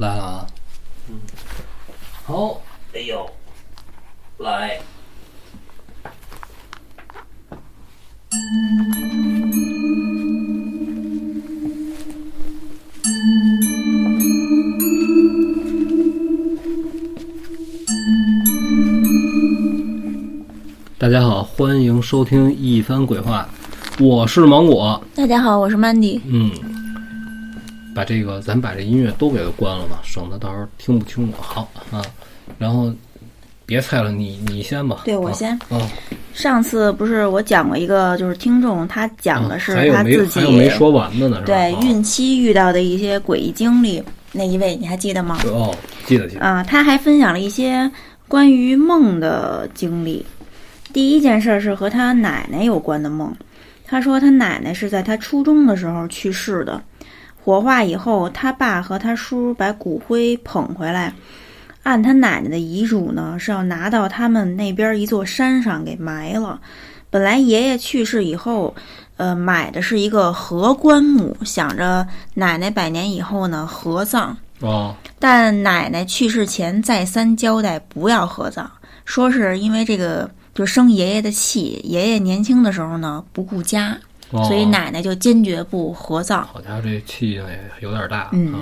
来了啊，嗯，好，哎呦，来，大家好，欢迎收听一番鬼话，我是芒果。大家好，我是 Mandy。嗯，把这个咱把这音乐都给它关了吧，省得到时候听不清楚。好啊，然后别猜了，你你先吧。对我先。啊，上次不是我讲过一个，就是听众他讲的是他自己还有没说完的呢，对孕期遇到的一些诡异经历。那一位你还记得吗？哦，记得记得。啊，他还分享了一些关于梦的经历。第一件事是和他奶奶有关的梦。他说他奶奶是在他初中的时候去世的，火化以后，他爸和他叔把骨灰捧回来，按他奶奶的遗嘱呢是要拿到他们那边一座山上给埋了。本来爷爷去世以后，呃，买的是一个合棺木，想着奶奶百年以后呢合葬。哦。但奶奶去世前再三交代不要合葬，说是因为这个。就生爷爷的气，爷爷年轻的时候呢不顾家，所以奶奶就坚决不合葬。好家伙，这气性也有点大。嗯，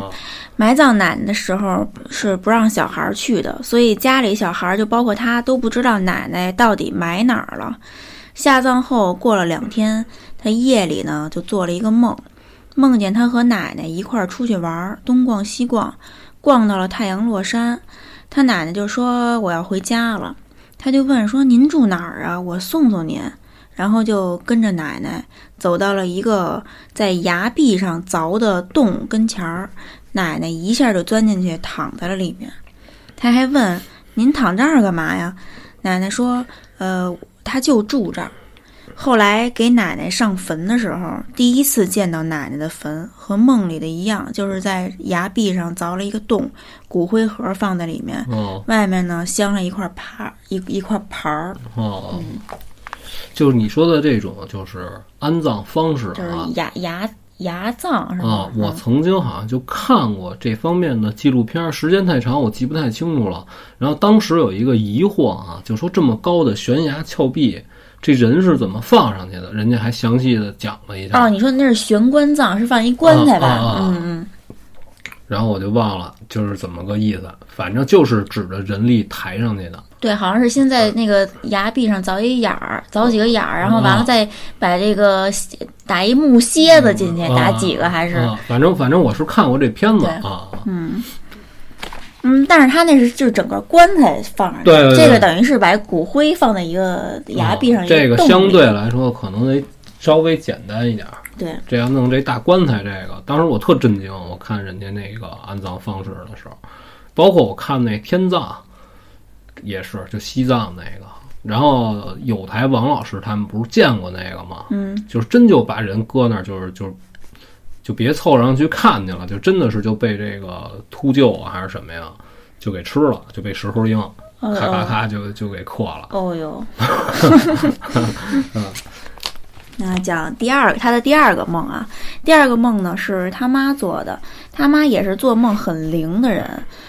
埋葬奶奶的时候是不让小孩去的，所以家里小孩就包括他都不知道奶奶到底埋哪儿了。下葬后过了两天，他夜里呢就做了一个梦，梦见他和奶奶一块儿出去玩，东逛西逛，逛到了太阳落山，他奶奶就说我要回家了。他就问说：“您住哪儿啊？我送送您。”然后就跟着奶奶走到了一个在崖壁上凿的洞跟前儿，奶奶一下就钻进去，躺在了里面。他还问：“您躺这儿干嘛呀？”奶奶说：“呃，他就住这儿。”后来给奶奶上坟的时候，第一次见到奶奶的坟，和梦里的一样，就是在崖壁上凿了一个洞，骨灰盒放在里面，外面呢镶了一块牌一一块牌儿。哦，就是你说的这种，就是安葬方式，就是牙牙牙葬是吧？啊，我曾经好像就看过这方面的纪录片，时间太长，我记不太清楚了。然后当时有一个疑惑啊，就说这么高的悬崖峭壁。这人是怎么放上去的？人家还详细的讲了一下。哦，你说那是悬棺葬，是放一棺材吧？嗯嗯。然后我就忘了，就是怎么个意思。反正就是指着人力抬上去的。对，好像是先在那个崖壁上凿一眼儿，凿几个眼儿，然后完了再把这个打一木楔子进去，打几个还是？反正反正我是看过这片子啊。嗯。嗯，但是他那是就是整个棺材放上去，对，这个等于是把骨灰放在一个崖壁上，这个相对来说可能得稍微简单一点。对，这要弄这大棺材，这个当时我特震惊，我看人家那个安葬方式的时候，包括我看那天葬也是，就西藏那个，然后有台王老师他们不是见过那个吗？嗯，就是真就把人搁那儿，就是就是。就别凑上去看去了，就真的是就被这个秃鹫啊还是什么呀，就给吃了，就被石猴鹰咔咔咔就就给磕了。哦哟，那讲第二他的第二个梦啊，第二个梦呢是他妈做的，他妈也是做梦很灵的人。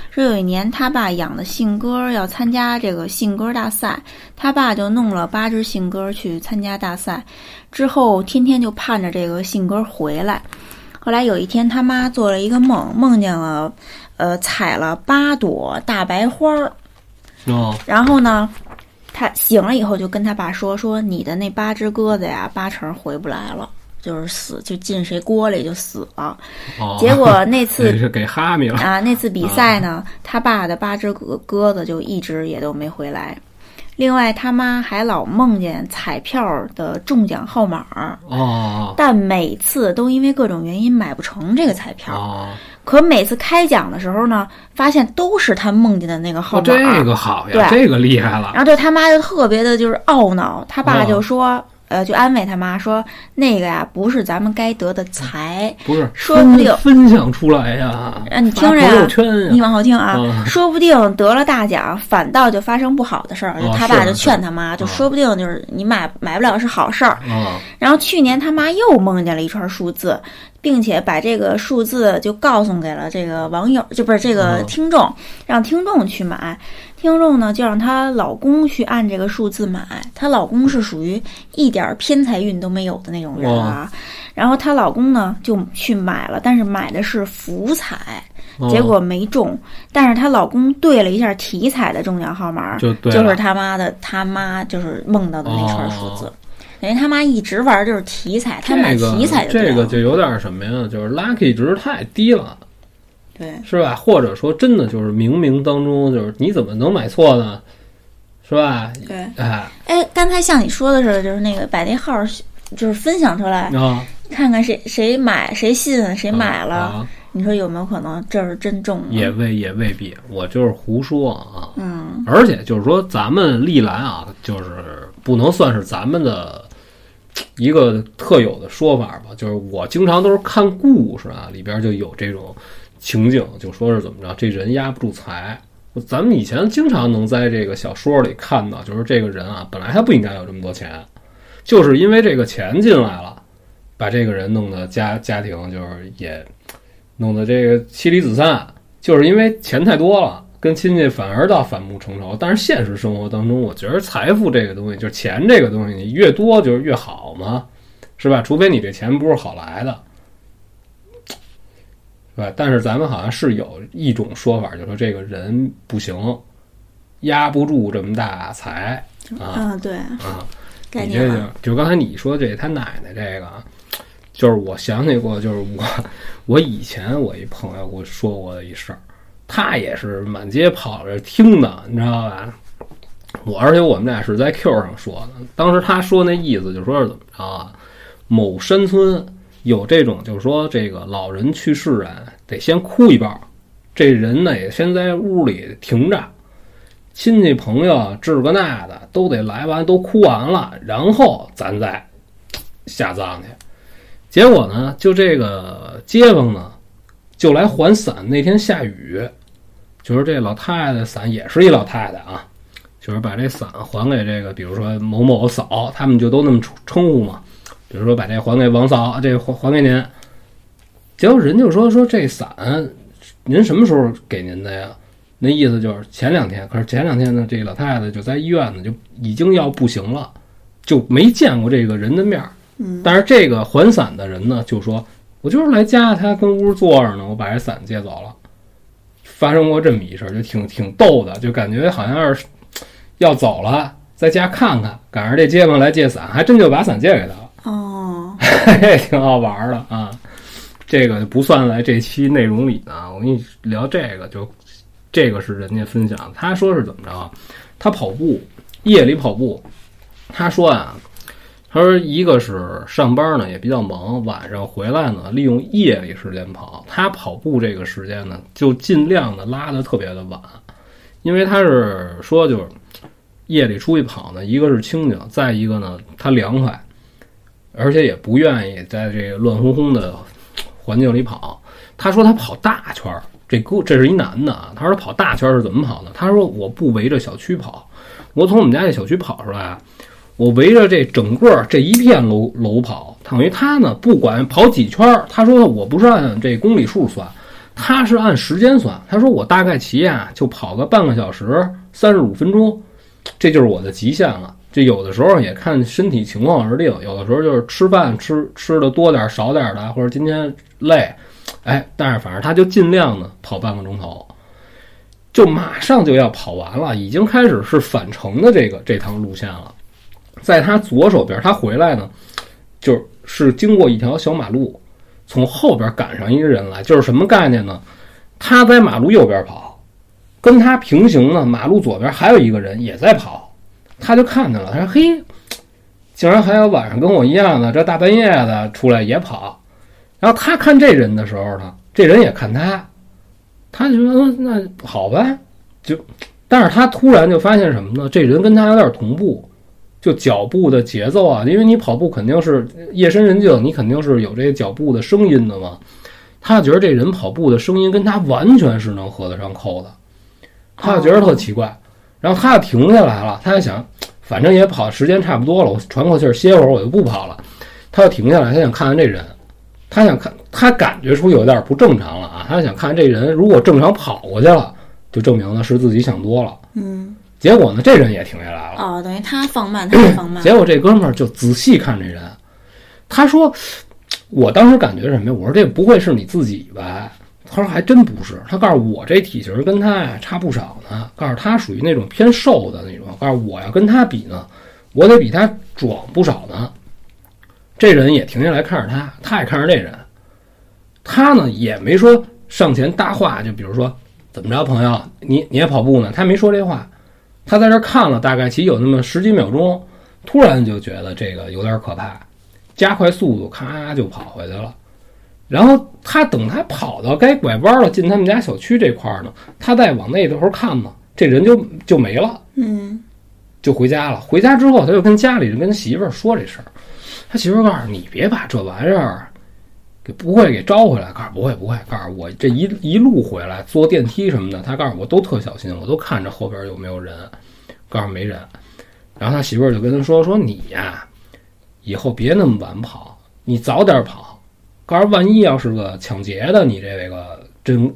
说有一年他爸养的信鸽要参加这个信鸽大赛，他爸就弄了八只信鸽去参加大赛，之后天天就盼着这个信鸽回来。后来有一天，他妈做了一个梦，梦见了，呃，采了八朵大白花儿。哦。然后呢，他醒了以后就跟他爸说：“说你的那八只鸽子呀，八成回不来了，就是死，就进谁锅里就死了。”哦。结果那 次是给哈密了啊！那次比赛呢，他爸的八只鸽鸽子就一直也都没回来。另外，他妈还老梦见彩票的中奖号码哦，但每次都因为各种原因买不成这个彩票。可每次开奖的时候呢，发现都是他梦见的那个号码。这个好呀，这个厉害了。然后对他妈就特别的就是懊恼，他爸就说。呃，就安慰他妈说：“那个呀，不是咱们该得的财，不是，说不定分享出来呀。啊，你听着呀，你往后听啊，说不定得了大奖，反倒就发生不好的事儿。就他爸就劝他妈，就说不定就是你买买不了是好事儿。然后去年他妈又梦见了一串数字，并且把这个数字就告诉给了这个网友，就不是这个嗯听众，让听众去买。听众呢就让她老公去按这个数字买，她老公是属于一点儿偏财运都没有的那种人啊。然后她老公呢就去买了，但是买的是福彩，哦结果没中。但是她老公对了一下体彩的中奖号码，就就是他妈的他妈就是梦到的那串数字。哦等于他妈一直玩就是题材，他买这个体彩就对了这个就有点什么呀？就是 lucky 值太低了，对。是吧？或者说真的就是冥冥当中就是你怎么能买错呢？是吧？对，哎哎，刚才像你说的似的，就是那个把那号儿就是分享出来，啊，看看谁谁买谁信谁买了，啊你说有没有可能这是真中了？也未也未必，我就是胡说啊。嗯而且就是说，咱们历来啊，就是不能算是咱们的一个特有的说法吧。就是我经常都是看故事啊，里边就有这种情景，就说是怎么着，这人压不住财。咱们以前经常能在这个小说里看到，就是这个人啊，本来他不应该有这么多钱，就是因为这个钱进来了，把这个人弄得家家庭就是也弄得这个妻离子散，就是因为钱太多了，跟亲戚反而倒反目成仇。但是现实生活当中，我觉得财富这个东西，就是钱这个东西，你越多就是越好嘛，是吧？除非你这钱不是好来的，是吧？但是咱们好像是有一种说法，就说这个人不行，压不住这么大财啊嗯，对，啊。概你这就。就刚才你说这他奶奶这个啊，就是我想起过，就是我我以前我一朋友给我说过的一事儿，他也是满街跑着听的，你知道吧？我而且我们俩是在 Q 上说的，当时他说那意思就说是怎么着啊？某山村有这种，就是说这个老人去世啊，得先哭一包，这人呢也先在屋里停着，亲戚朋友这个那的都得来完，都哭完了，然后咱再下葬去。结果呢，就这个街坊呢，就来还伞。那天下雨，就是这老太太伞也是一老太太啊，就是把这伞还给这个，比如说某某嫂，他们就都那么称称呼嘛。比如说把这还给王嫂，这还还给您。结果人就说说这伞，您什么时候给您的呀？那意思就是前两天，可是前两天呢，这老太太就在医院呢，就已经要不行了，就没见过这个人的面儿。嗯，但是这个还伞的人呢，就说我就是来家，他跟屋坐着呢，我把这伞借走了。发生过这么一事儿，就挺挺逗的，就感觉好像是要走了，在家看看，赶上这街坊来借伞，还真就把伞借给他了，哦，这挺好玩儿的啊。这个不算在这期内容里呢，我跟你聊这个，就这个是人家分享，他说是怎么着啊？他跑步，夜里跑步，他说啊，他说一个是上班呢也比较忙，晚上回来呢利用夜里时间跑。他跑步这个时间呢，就尽量的拉的特别的晚，因为他是说就是夜里出去跑呢，一个是清静，再一个呢他凉快，而且也不愿意在这个乱哄哄的环境里跑。他说他跑大圈儿，这哥这是一男的啊。他说跑大圈儿是怎么跑呢？他说我不围着小区跑，我从我们家这小区跑出来啊，我围着这整个这一片楼楼跑，等于他呢不管跑几圈儿，他说我不是按这公里数算，他是按时间算。他说我大概骑啊就跑个半个小时，三十五分钟，这就是我的极限了。这有的时候也看身体情况而定，有的时候就是吃饭吃吃的多点少点的，或者今天累，哎，但是反正他就尽量呢跑半个钟头，就马上就要跑完了，已经开始是返程的这个这趟路线了。在他左手边，他回来呢，就是经过一条小马路，从后边赶上一个人来，就是什么概念呢？他在马路右边跑，跟他平行呢，马路左边还有一个人也在跑，他就看见了，他说：“嘿，竟然还有晚上跟我一样的，这大半夜的出来也跑。”然后他看这人的时候呢，这人也看他，他就说：“那好吧。”就，但是他突然就发现什么呢？这人跟他有点同步，就脚步的节奏啊，因为你跑步肯定是夜深人静，你肯定是有这个脚步的声音的嘛。他觉得这人跑步的声音跟他完全是能合得上扣的，他觉得特奇怪，然后他就停下来了，他就想，反正也跑时间差不多了，我喘口气儿歇会儿，我就不跑了。他就停下来，他想看看这人，他想看，他感觉出有点不正常了啊，他想看这人如果正常跑过去了，就证明了是自己想多了。嗯，结果呢，这人也停下来了。哦，等于他放慢，他也放慢。结果这哥们儿就仔细看这人，他说：“我当时感觉什么呀？我说这不会是你自己吧？”他说：“还真不是。”他告诉我这体型跟他呀差不少呢，告诉他属于那种偏瘦的那种。告诉我要跟他比呢，我得比他壮不少呢。这人也停下来看着他，他也看着这人，他呢也没说上前搭话，就比如说怎么着，朋友，你你也跑步呢？他没说这话，他在这看了大概其有那么十几秒钟，突然就觉得这个有点可怕，加快速度，咔就跑回去了。然后他等他跑到该拐弯了，进他们家小区这块儿呢，他再往那头看呢，这人就就没了，嗯就回家了。回家之后，他就跟家里人跟媳妇儿说这事儿，他媳妇儿告诉你别把这玩意儿不会给招回来，告诉不会不会，告诉我这一一路回来坐电梯什么的，他告诉我都特小心，我都看着后边有没有人，告诉没人。然后他媳妇儿就跟他说说你呀，以后别那么晚跑，你早点跑。告诉万一要是个抢劫的，你这个真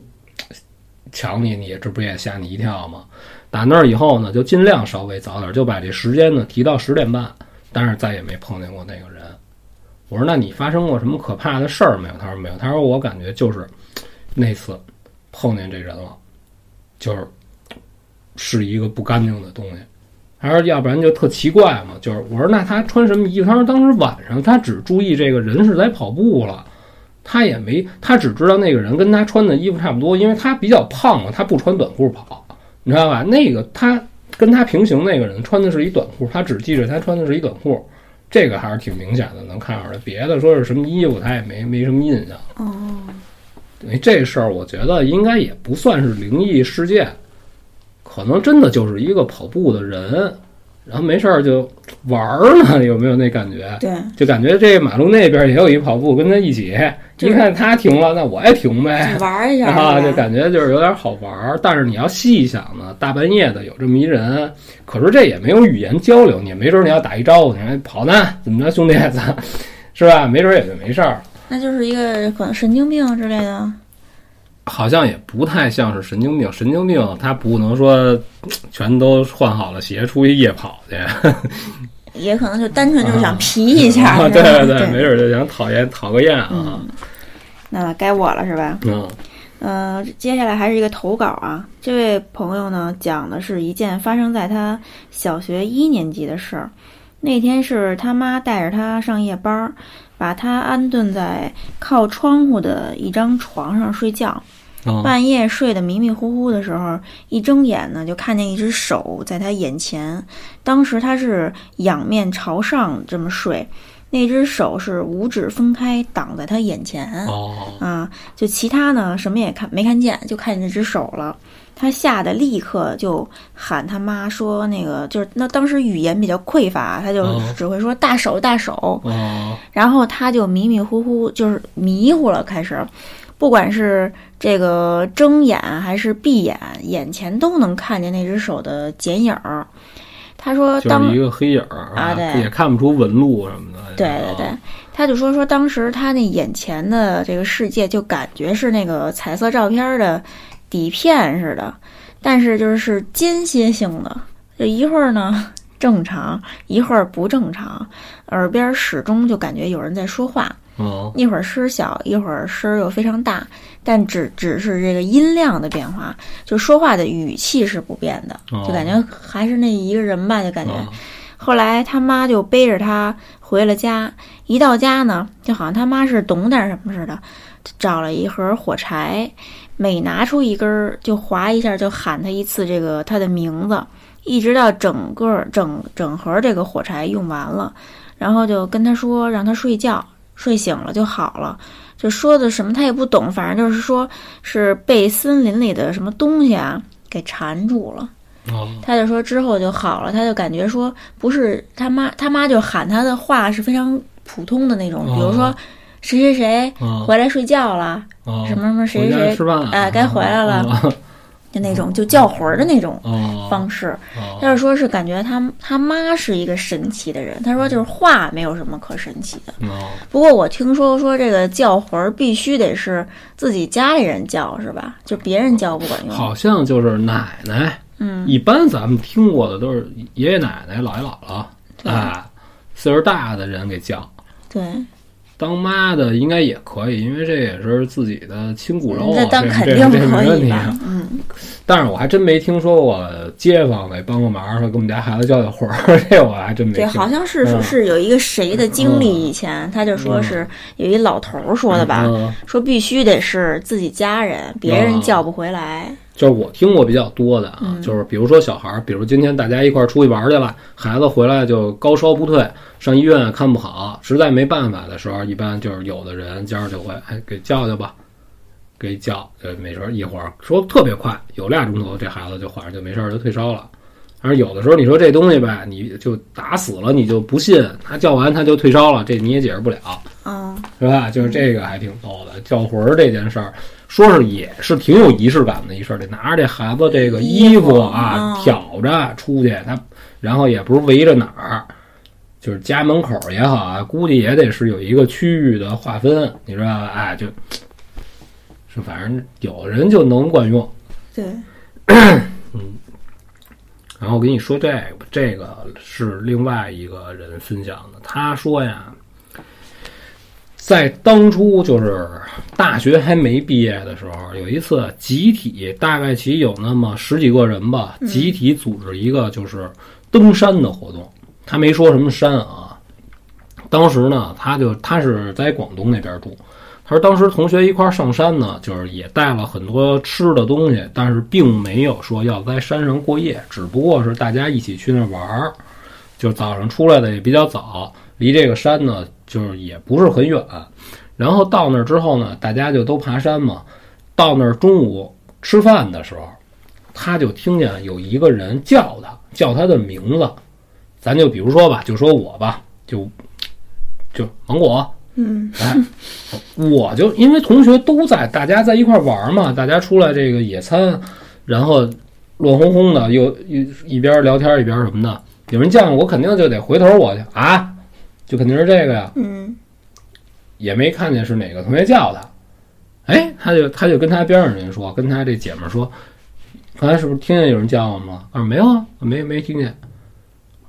抢你，你这不也吓你一跳吗？打那儿以后呢，就尽量稍微早点，就把这时间呢提到十点半，但是再也没碰见过那个人。我说：“那你发生过什么可怕的事儿没有？”他说：“没有。”他说：“我感觉就是那次碰见这人了，就是是一个不干净的东西。”他说：“要不然就特奇怪嘛。”就是我说：“那他穿什么衣服？”他说：“当时晚上他只注意这个人是在跑步了。”他也没，他只知道那个人跟他穿的衣服差不多，因为他比较胖嘛，他不穿短裤跑，你知道吧？那个他跟他平行那个人穿的是一短裤，他只记着他穿的是一短裤，这个还是挺明显的，能看出来。别的说是什么衣服，他也没没什么印象。哦，等于这事儿，我觉得应该也不算是灵异事件，可能真的就是一个跑步的人，然后没事儿就玩儿呢，有没有那感觉？对，就感觉这马路那边也有一跑步，跟他一起，一看他停了，那我也停呗。玩儿一下 啊，就感觉就是有点好玩儿，但是你要细想呢，大半夜的有这么一人，可是这也没有语言交流，你没准你要打一招呼，你还跑呢，怎么着，兄弟，咱 是吧？没准也就没事儿。那就是一个可能神经病之类的。好像也不太像是神经病，神经病他不能说 全都换好了鞋出去夜跑去，也可能就单纯就是想皮一下，啊对对对没准就想讨厌讨个厌啊，嗯，那该我了是吧？嗯呃，接下来还是一个投稿啊。这位朋友呢，讲的是一件发生在他小学一年级的事儿。那天是他妈带着他上夜班儿，把他安顿在靠窗户的一张床上睡觉。啊半夜睡得迷迷糊糊的时候，一睁眼呢，就看见一只手在他眼前。当时他是仰面朝上这么睡，那只手是五指分开挡在他眼前。哦啊，就其他呢什么也看没看见，就看见那只手了。他吓得立刻就喊他妈说：“那个就是那当时语言比较匮乏，他就哦只会说大手大手。哦然后他就迷迷糊糊，就是迷糊了，开始，不管是这个睁眼还是闭眼，眼前都能看见那只手的剪影儿。他说就当是一个黑影儿啊对也看不出纹路什么的。对对对，他就说说当时他那眼前的这个世界，就感觉是那个彩色照片的底片似的，但是就是是间歇性的，就一会儿呢 正常，一会儿不正常，耳边始终就感觉有人在说话，哦一会儿声儿小，一会儿声儿又非常大，但只只是这个音量的变化，就说话的语气是不变的，哦就感觉还是那一个人吧，就感觉。哦后来他妈就背着他回了家，一到家呢，就好像他妈是懂点什么似的，找了一盒火柴，每拿出一根儿就划一下，就喊他一次这个他的名字，一直到整个整整盒这个火柴用完了，然后就跟他说让他睡觉，睡醒了就好了。就说的什么他也不懂，反正就是说是被森林里的什么东西啊给缠住了。哦他就说之后就好了，他就感觉说不是他妈，他妈就喊他的话是非常普通的那种，比如说哦谁谁谁哦回来睡觉了，哦，什么什么谁谁谁，吃饭，哎该回来了哦就那种就叫魂儿的那种哦方式。哦他就说是感觉他他妈是一个神奇的人，他说就是话没有什么可神奇的。哦不过我听说说这个叫魂儿必须得是自己家里人叫是吧？就别人叫不管用。好像就是奶奶，嗯，一般咱们听过的都是爷爷奶奶、姥爷姥姥，对。哎，岁数大的人给叫。对，当妈的应该也可以，因为这也是自己的亲骨肉啊，那当这这肯定这没问题？嗯，但是我还真没听说过街坊给帮个忙，说给我们家孩子叫叫魂儿，这我还真没对，听。好像是说是有一个谁的经历，以前他就说是有一老头儿说的吧，嗯说必须得是自己家人，别人叫不回来。就是我听过比较多的啊，嗯就是比如说小孩儿，比如今天大家一块儿出去玩儿去了，孩子回来就高烧不退，上医院看不好，实在没办法的时候，一般就是有的人家儿就会哎给叫叫吧，给叫，呃，没事儿一会儿说特别快，有俩钟头这孩子就缓上就没事儿就退烧了。而有的时候你说这东西吧，你就打死了你就不信，他叫完他就退烧了，这你也解释不了。嗯，是吧？就是这个还挺逗的，叫魂儿这件事儿，说是也是挺有仪式感的一事儿，得拿着这孩子这个衣服啊嗯挑着出去，他然后也不是围着哪儿，就是家门口也好啊，估计也得是有一个区域的划分，你知道吧？哎，就，是反正有人就能管用。对，嗯然后我跟你说这个，这个是另外一个人分享的，他说呀，在当初就是大学还没毕业的时候，有一次集体，大概其有那么十几个人吧，集体组织一个就是登山的活动。他没说什么山啊，当时呢，他就他是在广东那边住，他说当时同学一块儿上山呢，就是也带了很多吃的东西，但是并没有说要在山上过夜，只不过是大家一起去那儿玩儿，就早上出来的也比较早，离这个山呢就是也不是很远。然后到那儿之后呢，大家就都爬山嘛。到那儿中午吃饭的时候，他就听见有一个人叫他，叫他的名字。咱就比如说吧，就说我吧，就就芒果，嗯哎，我就因为同学都在，大家在一块儿玩嘛，大家出来这个野餐，然后乱哄哄的，又一一边聊天一边什么的，有人叫我，肯定就得回头我去啊，就肯定是这个呀，嗯也没看见是哪个同学叫他，哎，他就他就跟他边上人说，跟他这姐们儿说，刚才是不是听见有人叫我们了？他说没有啊，没没听见。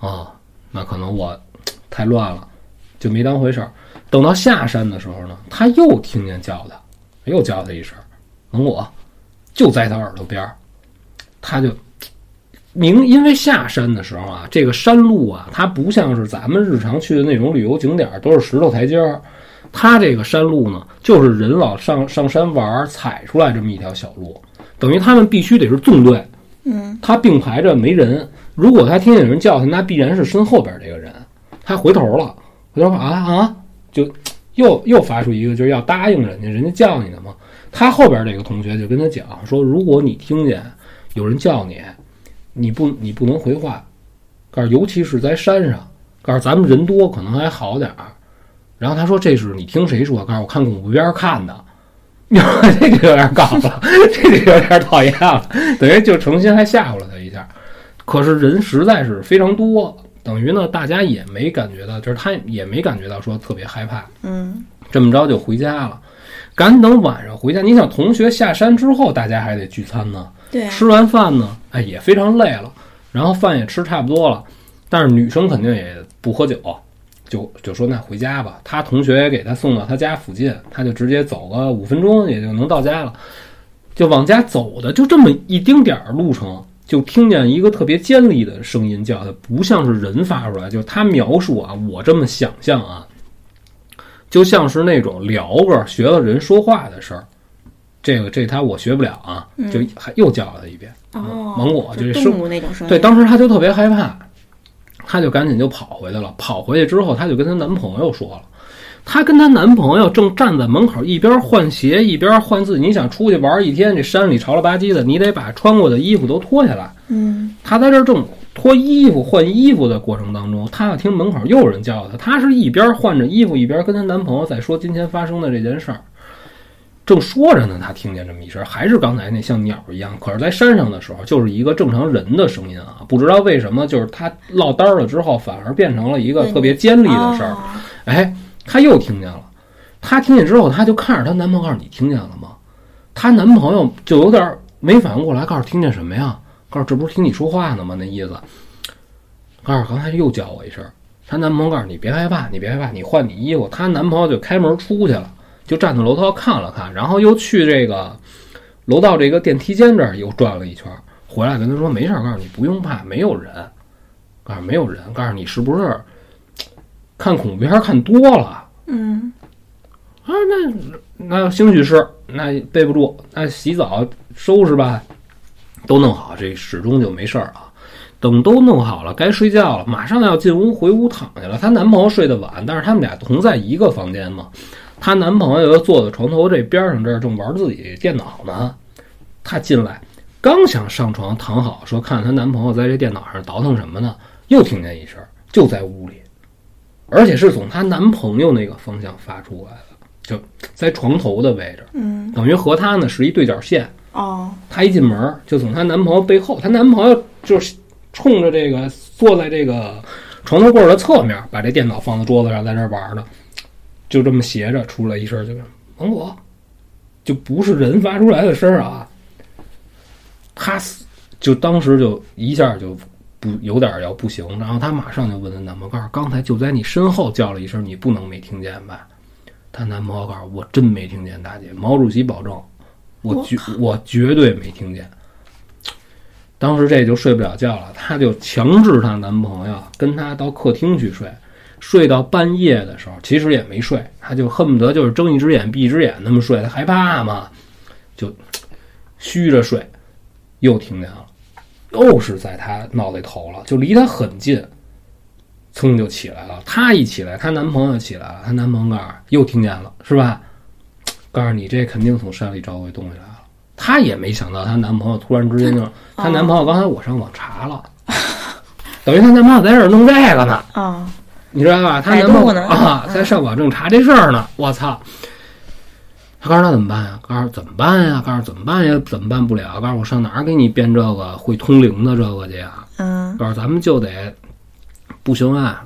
哦，那可能我太乱了，就没当回事儿。等到下山的时候呢，他又听见叫他，又叫他一声，等我，就在他耳朵边儿，他就明，因为下山的时候啊，这个山路啊，它不像是咱们日常去的那种旅游景点儿，都是石头台阶儿。它这个山路呢，就是人老上上山玩儿踩出来这么一条小路，等于他们必须得是纵队，嗯他并排着没人。如果他听见有人叫他，那必然是身后边这个人。他回头了，回头说啊啊，就又又发出一个就是要答应人家，人家叫你的嘛。他后边这个同学就跟他讲说，如果你听见有人叫你，你不你不能回话，告诉尤其是在山上，告诉咱们人多可能还好点儿。然后他说这是你听谁说？告诉我看恐怖片看的。这个有点搞了，这个有点讨厌了，等于就诚心还吓唬了他一下。可是人实在是非常多，等于呢，大家也没感觉到，就是他也没感觉到说特别害怕。嗯这么着就回家了，赶等晚上回家。你想，同学下山之后，大家还得聚餐呢。吃完饭呢，哎，也非常累了，然后饭也吃差不多了，但是女生肯定也不喝酒，就就说那回家吧。他同学也给他送到他家附近，他就直接走个五分钟也就能到家了，就往家走的就这么一丁点儿路程，就听见一个特别尖利的声音叫他，不像是人发出来，就是他描述啊，我这么想象啊，就像是那种聊个学了人说话的事儿。这个这他我学不了啊，就还又叫了他一遍。哦，芒果就就是动物那种声音。对，当时他就特别害怕，他就赶紧就跑回去了。跑回去之后，她就跟她男朋友说了，她跟她男朋友正站在门口，一边换鞋一边换自己。你想出去玩一天，这山里潮了吧唧的，你得把穿过的衣服都脱下来。嗯她在这儿正脱衣服、换衣服的过程当中，她要听门口又有人叫她，她是一边换着衣服，一边跟她男朋友在说今天发生的这件事儿。正说着呢，他听见这么一声，还是刚才那像鸟一样。可是，在山上的时候，就是一个正常人的声音啊。不知道为什么，就是他落单了之后，反而变成了一个特别尖利的声儿。哦哎，她又听见了。她听见之后，她就看着她男朋友，告诉你听见了吗？她男朋友就有点没反应过来，告诉听见什么呀？告诉这不是听你说话呢吗？那意思。告诉刚才又叫我一声。她男朋友告诉你别害怕，你别害怕，你换你衣服。她男朋友就开门出去了，就站在楼道看了看，然后又去这个楼道这个电梯间这儿又转了一圈，回来跟她说没事，告诉你不用怕，没有人。告诉没有人，告诉你是不是看恐怖片看多了？嗯啊，那那兴许是，那背不住，那洗澡收拾吧，都弄好，这始终就没事儿啊。等都弄好了，该睡觉了，马上要进屋回屋躺下了。她男朋友睡得晚，但是他们俩同在一个房间嘛。她男朋友又坐在床头这边上，这儿正玩自己电脑呢。她进来，刚想上床躺好，说看她男朋友在这电脑上倒腾什么呢，又听见一声，就在屋里，而且是从她男朋友那个方向发出来的。就在床头的位置，嗯等于和她呢是一对角线。哦她一进门就从她男朋友背后，她男朋友就是冲着这个坐在这个床头柜的侧面，把这电脑放在桌子上，在这儿玩呢，就这么斜着出来一声，就是芒果，就不是人发出来的声儿啊。他死就当时就一下就不有点要不行，然后他马上就问她男朋友，刚才就在你身后叫了一声，你不能没听见吧？她男朋友告诉我真没听见，大姐，毛主席保证，我绝我绝对没听见。当时这就睡不了觉了，她就强制她男朋友跟她到客厅去睡，睡到半夜的时候，其实也没睡，他就恨不得就是睁一只眼闭一只眼那么睡，他害怕嘛，就虚着睡，又听见了，又是在他脑袋头了，就离他很近，噌就起来了。她一起来，她男朋友起来了，她男朋友又听见了，是吧？告诉你这肯定从山里找回东西来了。她也没想到，她男朋友突然之间就，她男朋友刚才我上网查了，等于她男朋友在这儿弄这个呢，哦你知道吧？她百男朋友啊，在上网正查这事儿呢，我操！他告诉他怎么办呀？告诉怎么办呀？告诉怎么办呀？怎么办不了？告诉我上哪儿给你编这个会通灵的这个去呀？嗯告诉咱们就得不行啊，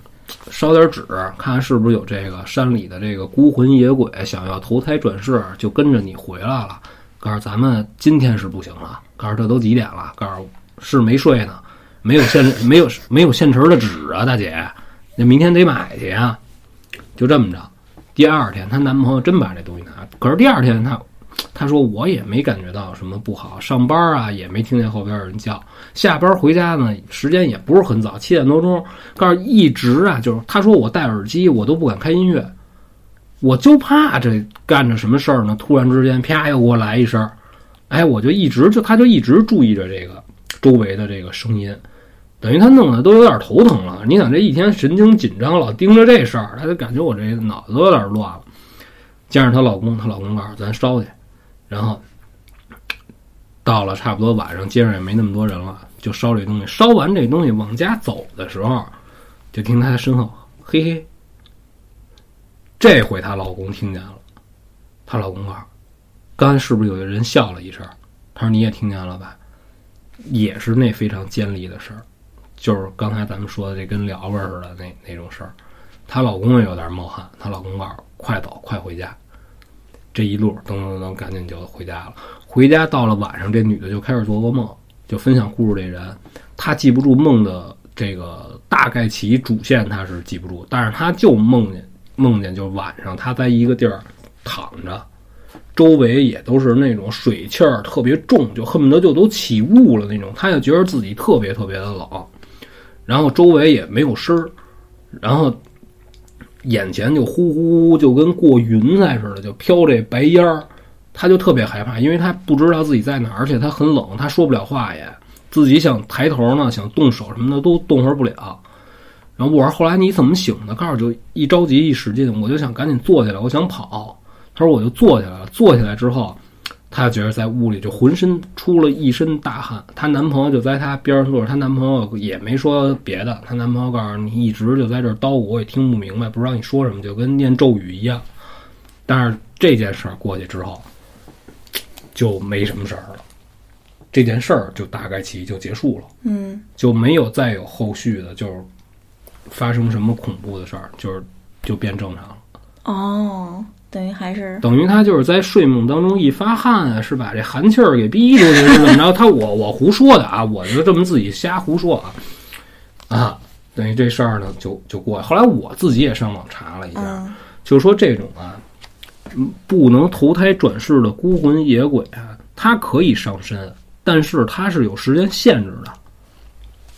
烧点纸，看看是不是有这个山里的这个孤魂野鬼想要投胎转世，就跟着你回来了。告诉咱们今天是不行了，告诉这都几点了？告诉是没睡呢，没有现没有没有现成的纸啊，大姐，那明天得买去呀。就这么着，第二天她男朋友真把这东西拿，可是第二天她她说我也没感觉到什么不好，上班啊也没听见后边有人叫，下班回家呢时间也不是很早，七点多钟，告诉一直啊就是她说我戴耳机我都不敢开音乐，我就怕这干着什么事儿呢，突然之间啪又给我来一声，哎，我就一直就她就一直注意着这个周围的这个声音。等于她弄得都有点头疼了。你想这一天神经紧张，老盯着这事儿，她就感觉我这脑子都有点乱了。加上她老公，她老公告诉咱烧去，然后到了差不多晚上，街上也没那么多人了，就烧这东西。烧完这东西往家走的时候，就听她身后嘿嘿。这回她老公听见了，她老公告刚才是不是有个人笑了一声？他说你也听见了吧？也是那非常尖利的事儿。就是刚才咱们说的这跟聊味似的那那种事儿，她老公也有点冒汗，她老公告诉快走快回家，这一路噔噔噔赶紧就回家了。回家到了晚上，这女的就开始做噩梦，就分享故事这人，她记不住梦的这个大概其主线，她是记不住，但是她就梦见梦见就是晚上她在一个地儿躺着。周围也都是那种水气儿特别重，就恨不得就都起雾了那种。她就觉得自己特别特别的冷，然后周围也没有声儿，然后眼前就呼呼呼就跟过云彩似的，就飘这白烟儿。他就特别害怕，因为他不知道自己在哪儿，而且他很冷，他说不了话也，自己想抬头呢，想动手什么的都动活不了。然后我说后来你怎么醒的？告诉就一着急一使劲，我就想赶紧坐起来，我想跑。他说我就坐起来了，坐起来之后，她觉得在屋里就浑身出了一身大汗。她男朋友就在她边上坐着，她男朋友也没说别的，她男朋友告诉你一直就在这儿叨咕，我也听不明白，不知道你说什么，就跟念咒语一样。但是这件事儿过去之后，就没什么事儿了，这件事儿就大概其就结束了，嗯就没有再有后续的，就是发生什么恐怖的事儿，就是就变正常了。哦，等于还是等于他就是在睡梦当中一发汗啊，是把这寒气儿给逼出去，是怎么着？他我我胡说的啊，我就这么自己瞎胡说啊啊！等于这事儿呢就就过去。后来我自己也上网查了一下，嗯就说这种啊，嗯不能投胎转世的孤魂野鬼啊，他可以上身，但是他是有时间限制的，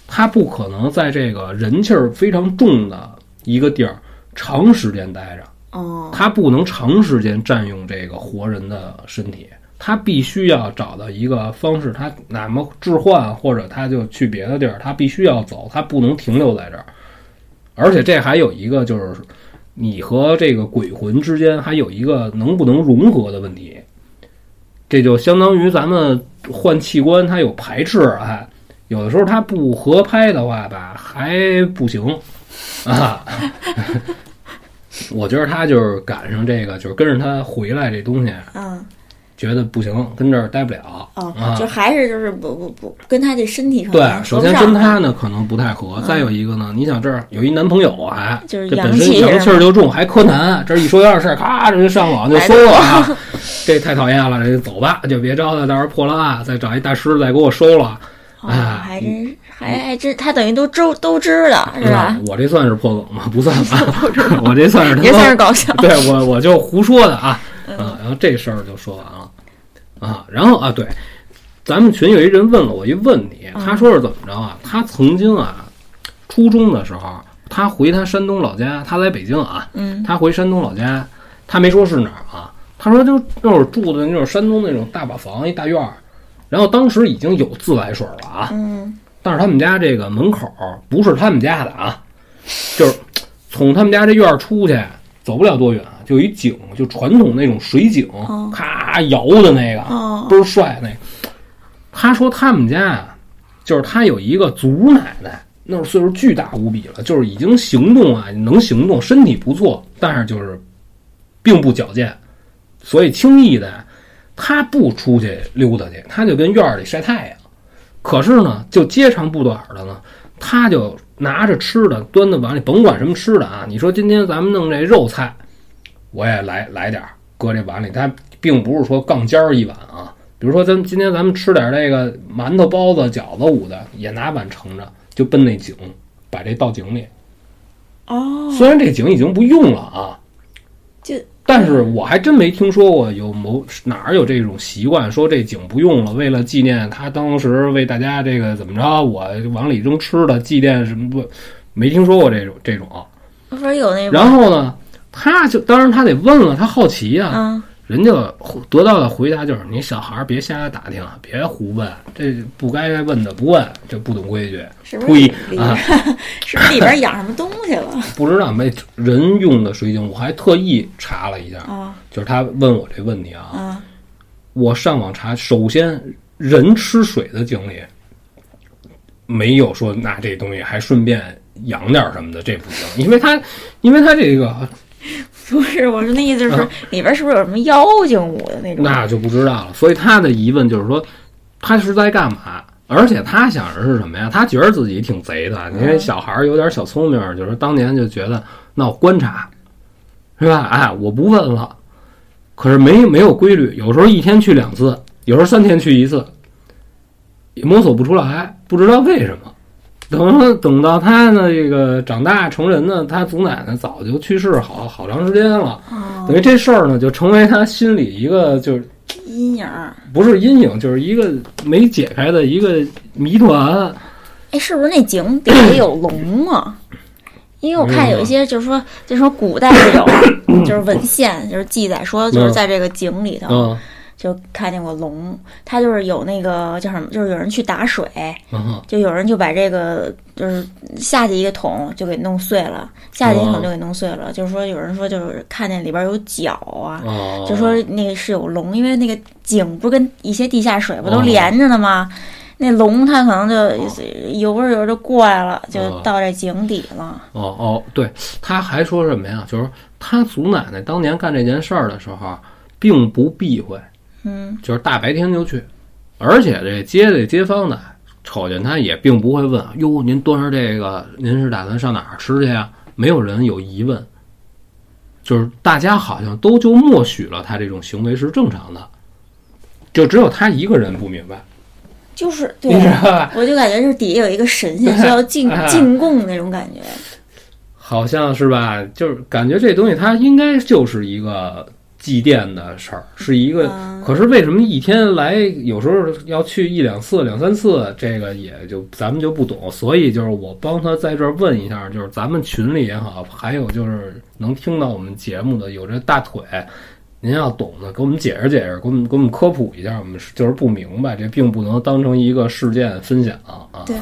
他不可能在这个人气儿非常重的一个地儿长时间待着。哦他不能长时间占用这个活人的身体，他必须要找到一个方式，他哪么置换，或者他就去别的地儿，他必须要走，他不能停留在这儿。而且这还有一个就是，你和这个鬼魂之间还有一个能不能融合的问题，这就相当于咱们换器官，它有排斥，哎，有的时候它不合拍的话吧，还不行啊。我觉得他就是赶上这个，就是跟着他回来这东西，嗯觉得不行，跟这儿待不了哦啊，。就还是就是不不不跟他这身体上对，首先跟他呢可能不太合，再有一个呢，你想这儿有一男朋友还就是这本身阳气儿就重，还柯南，这一说有点事儿，咔这就上网就搜了啊，这太讨厌了，这就走吧，就别招他，到时候破了案，再找一大师再给我收了，哦，哎还真是还还真他等于都知都知道是吧啊？我这算是破梗吗？不算吧 我这算是他也算是搞笑。对我 我就胡说的啊啊，然后这事儿就说完了啊，然后啊对，咱们群有一人问了我一问题，他说是怎么着啊？他曾经啊，初中的时候，他回他山东老家，他在北京啊，嗯他回山东老家，他没说是哪儿啊，他说就那会儿住的那种山东那种大瓦房一大院儿，然后当时已经有自来水了啊，嗯但是他们家这个门口不是他们家的啊，就是从他们家这院儿出去走不了多远，就一井，就传统那种水井，哦咔摇的那个，哦倍儿帅那个。他说他们家啊，就是他有一个祖奶奶，那会儿岁数巨大无比了，就是已经行动啊，能行动，身体不错，但是就是并不矫健，所以轻易的他不出去溜达去，他就跟院儿里晒太阳。可是呢，就接长不短的呢，他就拿着吃的端到碗里，甭管什么吃的啊。你说今天咱们弄这肉菜，我也来来点儿，搁这碗里。他并不是说杠尖儿一碗啊。比如说咱今天咱们吃点这个馒头、包子、饺子捂的，也拿碗盛着，就奔那井，把这倒井里。哦，虽然这井已经不用了啊，就但是我还真没听说过有某哪儿有这种习惯，说这井不用了，为了纪念他当时为大家这个怎么着，我往里扔吃的，祭奠什么不，没听说过这种这种。不是有那然后呢，他就当然他得问了，他好奇呀、嗯人家得到的回答就是：你小孩儿别瞎打听，别胡问，这不该问的不问，这不懂规矩。是不是？啊。是不是里边养什么东西了？不知道没人用的水井，我还特意查了一下，啊。就是他问我这问题啊，啊。我上网查，首先人吃水的井里没有说拿这东西还顺便养点什么的，这不行，因为他因为他这个 不是，我说那意思就是啊里边是不是有什么妖精舞的那种？那就不知道了。所以他的疑问就是说，他是在干嘛？而且他想的是什么呀？他觉得自己挺贼的，因为小孩儿有点小聪明，就是当年就觉得那我观察，是吧？哎，我不问了。可是没没有规律，有时候一天去两次，有时候三天去一次，也摸索不出来，不知道为什么。等等到他呢，这个长大成人呢，他祖奶奶早就去世好好长时间了，哦等于这事儿呢，就成为他心里一个就是阴影儿。不是阴影，就是一个没解开的一个谜团。哎，是不是那井底下有龙啊？因为我看有一些就是说，就说古代是有，就是文献就是记载说，就是在这个井里头嗯就看见过龙，它就是有那个叫什么，就是有人去打水，嗯就有人就把这个就是下去一个桶就给弄碎了，下去一个桶就给弄碎了，就是说有人说就是看见里边有脚啊，哦，就说那个是有龙，因为那个井不是跟一些地下水不都哦连着呢吗？那龙它可能就游着游着过来了，就哦到这井底了。哦哦，对，他还说什么呀？就是他祖奶奶当年干这件事儿的时候，并不避讳，嗯就是大白天就去，而且这街里街坊呢，瞅见他也并不会问哟，您端着这个，您是打算上哪儿吃去呀？没有人有疑问，就是大家好像都就默许了他这种行为是正常的，就只有他一个人不明白，就是对？我就感觉是底下有一个神仙需要 进哎进贡那种感觉。好像是吧？就是感觉这东西它应该就是一个祭奠的事儿，是一个。嗯可是为什么一天来有时候要去一两次、两三次，这个也就咱们就不懂。所以就是我帮他在这儿问一下，就是咱们群里也好，还有就是能听到我们节目的有这大腿，您要懂的，给我们解释解释，给我们给我们科普一下。我们就是不明白，这并不能当成一个事件分享啊。对，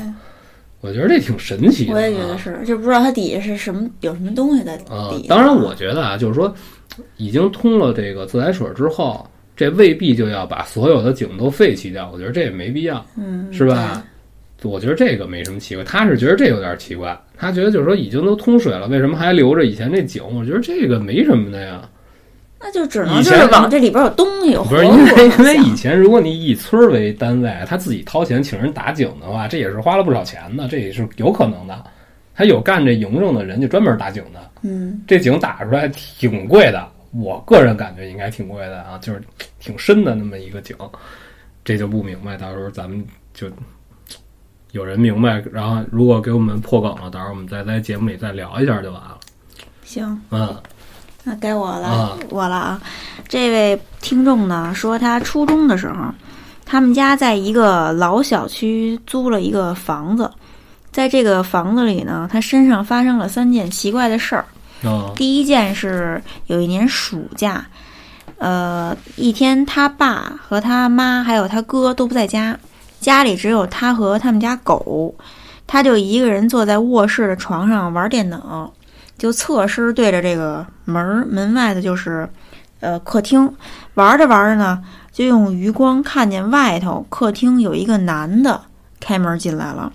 我觉得这挺神奇的、啊。我也觉得是，就不知道它底下是什么，有什么东西在啊底，下。当然，我觉得啊，就是说，已经通了这个自来水之后，这未必就要把所有的井都废弃掉。我觉得这也没必要，嗯，是吧？我觉得这个没什么奇怪。他是觉得这有点奇怪，他觉得就是说已经都通水了，为什么还留着以前这井？我觉得这个没什么的呀。那就只能就是往这里边有东西，有不是因为因为以前如果你以村为单位，他自己掏钱请人打井的话，这也是花了不少钱的，这也是有可能的。他有干这营生的人，就专门打井的。嗯，这井打出来挺贵的，我个人感觉应该挺贵的啊，就是挺深的那么一个井，这就不明白，到时候咱们就有人明白，然后如果给我们破梗了，到时候我们再在节目里再聊一下就完了。行，嗯那该我了，啊我了啊！这位听众呢说，他初中的时候，他们家在一个老小区租了一个房子，在这个房子里呢，他身上发生了三件奇怪的事儿。啊第一件是有一年暑假，呃，一天他爸和他妈还有他哥都不在家，家里只有他和他们家狗，他就一个人坐在卧室的床上玩电脑，就侧身对着这个门儿，门外的就是呃客厅，玩着玩着呢，就用余光看见外头客厅有一个男的开门进来了。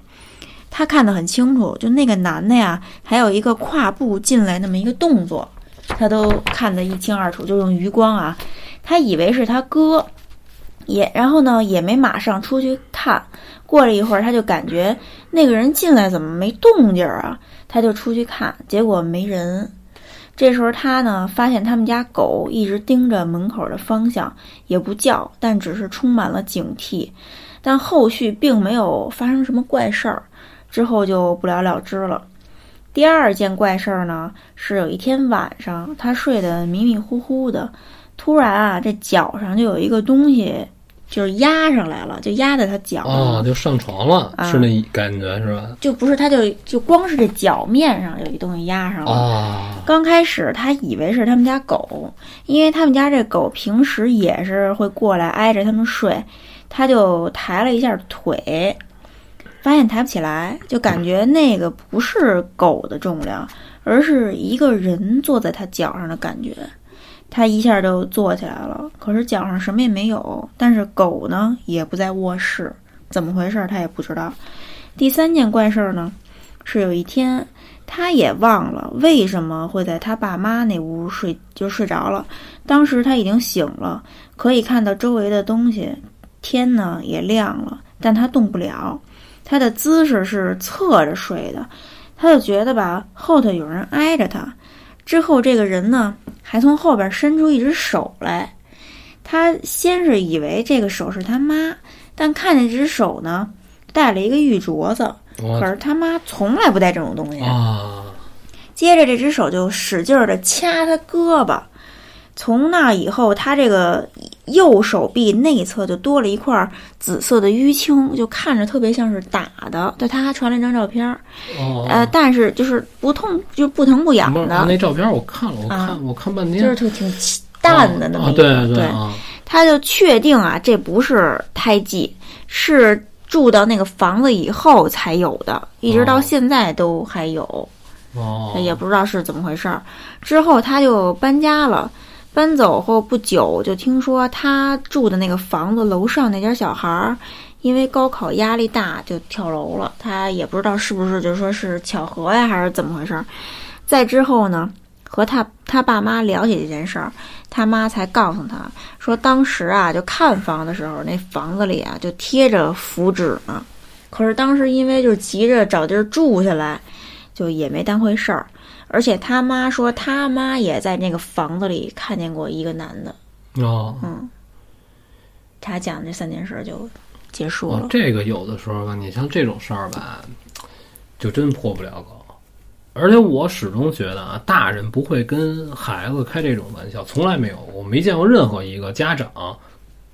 他看得很清楚，就那个男的呀，还有一个跨步进来那么一个动作，他都看得一清二楚，就用余光啊，他以为是他哥，也然后呢也没马上出去看，过了一会儿他就感觉那个人进来怎么没动静儿啊，他就出去看，结果没人。这时候他呢发现他们家狗一直盯着门口的方向，也不叫，但只是充满了警惕，但后续并没有发生什么怪事儿。之后就不了了之了。第二件怪事儿呢，是有一天晚上，他睡得迷迷糊糊的，突然啊，这脚上就有一个东西，就是压上来了，就压在他脚上哦，就上床了，啊是那感觉是吧？就不是，他就就光是这脚面上有一东西压上了。啊刚开始他以为是他们家狗，因为他们家这狗平时也是会过来挨着他们睡，他就抬了一下腿，发现抬不起来，就感觉那个不是狗的重量，而是一个人坐在他脚上的感觉。他一下就坐起来了，可是脚上什么也没有，但是狗呢也不在卧室，怎么回事他也不知道。第三件怪事儿呢，是有一天他也忘了为什么会在他爸妈那屋睡，就睡着了。当时他已经醒了，可以看到周围的东西，天呢也亮了，但他动不了。他的姿势是侧着睡的，他就觉得吧后头有人挨着他。之后这个人呢还从后边伸出一只手来，他先是以为这个手是他妈，但看见这只手呢戴了一个玉镯子，可是他妈从来不戴这种东西。啊接着这只手就使劲儿的掐他胳膊，从那以后，他这个右手臂内侧就多了一块紫色的淤青，就看着特别像是打的。对，他还传了一张照片儿，哦，呃，但是就是不痛，就不疼不痒的，那照片我看了，我看啊我看半天，就是挺挺淡的那么啊，一个。对对啊，他就确定啊，这不是胎记，是住到那个房子以后才有的，一直到哦现在都还有。哦，也不知道是怎么回事儿。之后他就搬家了，搬走后不久就听说他住的那个房子楼上那家小孩儿，因为高考压力大就跳楼了。他也不知道是不是就说是巧合呀，还是怎么回事儿。再之后呢，和他他爸妈了解这件事儿，他妈才告诉他说，当时啊就看房的时候，那房子里啊就贴着符纸呢。可是当时因为就急着找地儿住下来，就也没当回事儿。而且他妈说，他妈也在那个房子里看见过一个男的。哦，嗯，他讲这三件事就结束了。，哦这个有的时候吧，你像这种事儿吧，就真破不了口。而且我始终觉得啊，大人不会跟孩子开这种玩笑，从来没有，我没见过任何一个家长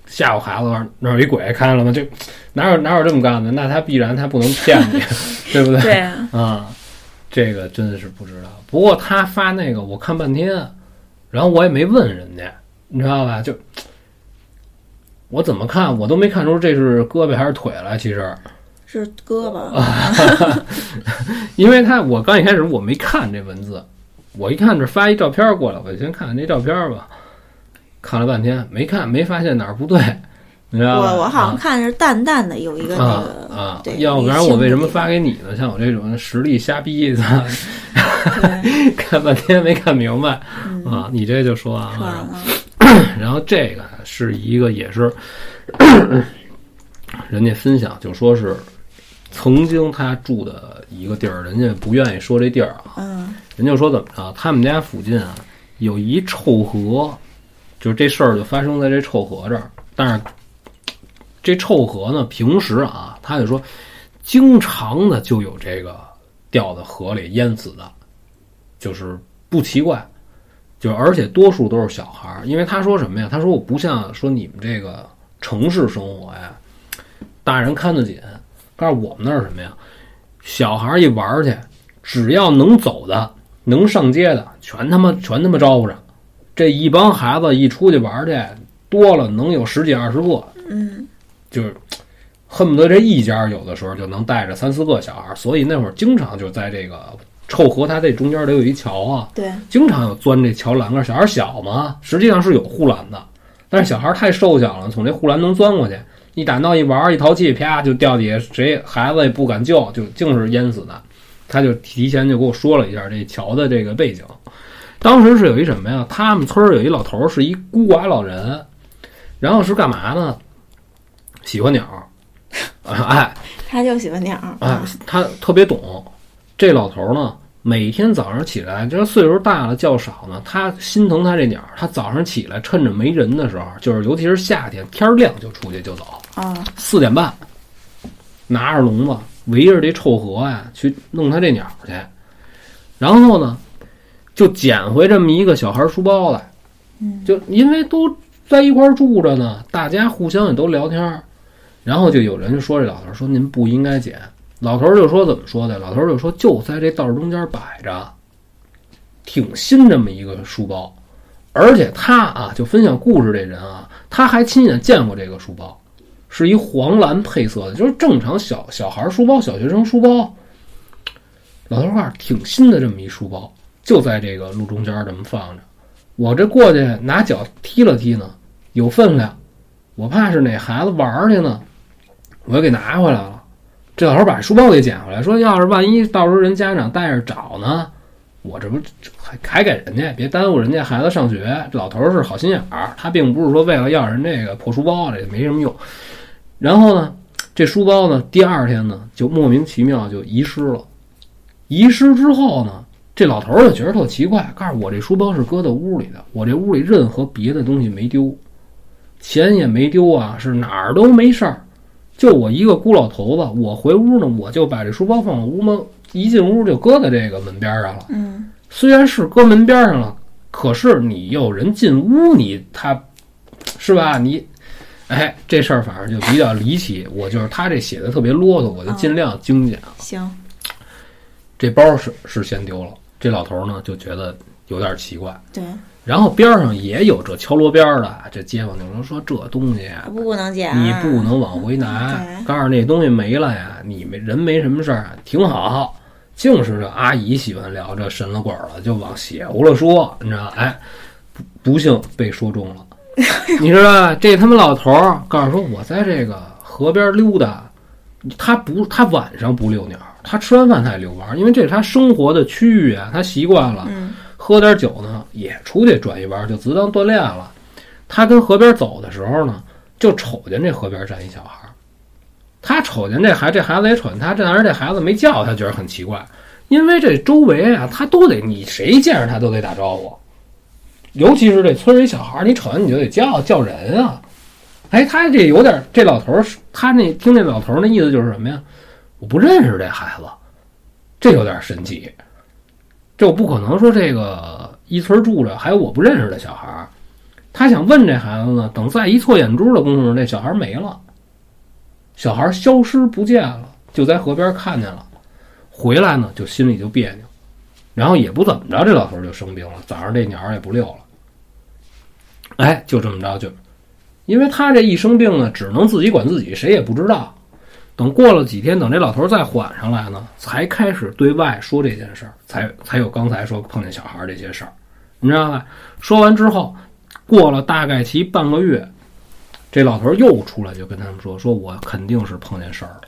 吓唬孩子说那儿有一鬼，看见了吗？这哪有哪有这么干的？那他必然他不能骗你，对不对？对啊，啊，这个真的是不知道。不过他发那个我看半天，然后我也没问人家，你知道吧？就我怎么看，我都没看出这是胳膊还是腿来。其实，是胳膊。啊因为他我刚一开始我没看这文字，我一看这发一照片过来，我就先看看这照片吧。看了半天没看，没发现哪儿不对，你知道吧？我我好像啊看是淡淡的有一个那啊个啊对，，要不然我为什么发给？你呢？像我这种实力瞎逼的，对 看半天没看明白嗯，啊！你这就说完了。了。然后这个是一个也是 人家分享，就说是曾经他住的一个地儿，人家不愿意说这地儿啊，嗯人就说怎么着，他们家附近啊有一臭河，就是这事儿就发生在这臭河这儿。但是这臭河呢，平时啊，他就说经常的就有这个掉到河里淹死的，就是不奇怪。就而且多数都是小孩儿，因为他说什么呀？他说我不像说你们这个城市生活呀，大人看得紧。但是我们那是什么呀？小孩一玩去，只要能走的、能上街的，全他妈全他妈招呼上。这一帮孩子一出去玩去，多了能有十几二十个，嗯就是恨不得这一家有的时候就能带着三四个小孩儿。所以那会儿经常就在这个臭河，它这中间得有一桥啊，对，经常有钻这桥栏杆，小孩小嘛，实际上是有护栏的，但是小孩太瘦小了，从这护栏能钻过去，一打闹一玩，一淘气，啪就掉底下，谁孩子也不敢救，就净是淹死的。他就提前就给我说了一下这桥的这个背景，当时是有一什么呀？他们村儿有一老头儿是一孤寡老人，然后是干嘛呢？喜欢鸟哎，他就喜欢鸟儿。哎，他特别懂。这老头儿呢，每天早上起来，这岁数大了觉少呢，他心疼他这鸟儿。他早上起来，趁着没人的时候，就是尤其是夏天，天儿亮就出去就走，啊，四点半，拿着笼子围着这臭河呀去弄他这鸟儿去，然后呢，就捡回这么一个小孩书包来。嗯就因为都在一块儿住着呢，大家互相也都聊天儿，然后就有人就说这老头说您不应该捡，老头就说怎么说的？老头就说就在这道中间摆着，挺新这么一个书包，而且他啊就分享故事这人啊，他还亲眼见过这个书包，是一黄蓝配色的，就是正常小小孩书包、小学生书包。老头儿说挺新的这么一书包，就在这个路中间这么放着。我这过去拿脚踢了踢呢，有分量，我怕是哪孩子玩去呢，我又给拿回来了。这老头把书包给捡回来，说要是万一到时候人家长带着找呢，我这不还还给人家，别耽误人家孩子上学。这老头是好心眼儿，他并不是说为了要人这个破书包，这没什么用。然后呢，这书包呢，第二天呢就莫名其妙就遗失了。遗失之后呢，这老头就觉得特奇怪，告诉我这书包是搁在屋里的，我这屋里任何别的东西没丢，钱也没丢啊，是哪儿都没事儿，就我一个孤老头子，我回屋呢，我就把这书包放我屋门，一进屋就搁在这个门边上了。嗯虽然是搁门边上了，可是你有人进屋，你他是吧？你哎，这事儿反正就比较离奇。我就是他这写的特别啰嗦，我就尽量精简。行，这包是是先丢了，这老头呢就觉得有点奇怪。对，然后边上也有这敲锣边儿的，这街坊就说说这东西啊，不能捡，你不能往回拿，告诉那东西没了呀，你没人没什么事儿，挺好。净是这阿姨喜欢聊这神了鬼了，就往邪乎了说，你知道？哎，不不幸被说中了，你知道吧？这他妈老头儿告诉说，我在这个河边溜达，他不，他晚上不遛鸟，他吃完饭他也遛弯儿，因为这是他生活的区域啊，他习惯了。嗯喝点酒呢，也出去转一弯，就自当锻炼了。他跟河边走的时候呢，就瞅见这河边站一小孩。他瞅见这孩这孩子也瞅见他，这但是这孩子没叫他，觉得很奇怪，因为这周围啊，他都得你谁见着他都得打招呼，尤其是这村里小孩，你瞅见你就得叫叫人啊。哎，他这有点，这老头，他那听这老头那意思就是什么呀？我不认识这孩子，这有点神奇。这不可能说这个一村住着还有我不认识的小孩。他想问这孩子呢，等再一错眼珠的功夫，这小孩没了，小孩消失不见了，就在河边看见了，回来呢就心里就别扭，然后也不怎么着，这老头就生病了，早上这鸟也不溜了，哎，就这么着就，因为他这一生病呢，只能自己管自己，谁也不知道。等过了几天，等这老头再缓上来呢，才开始对外说这件事儿，才才有刚才说碰见小孩这些事儿，你知道吧？说完之后。过了大概其半个月，这老头又出来就跟他们说：“说我肯定是碰见事儿了。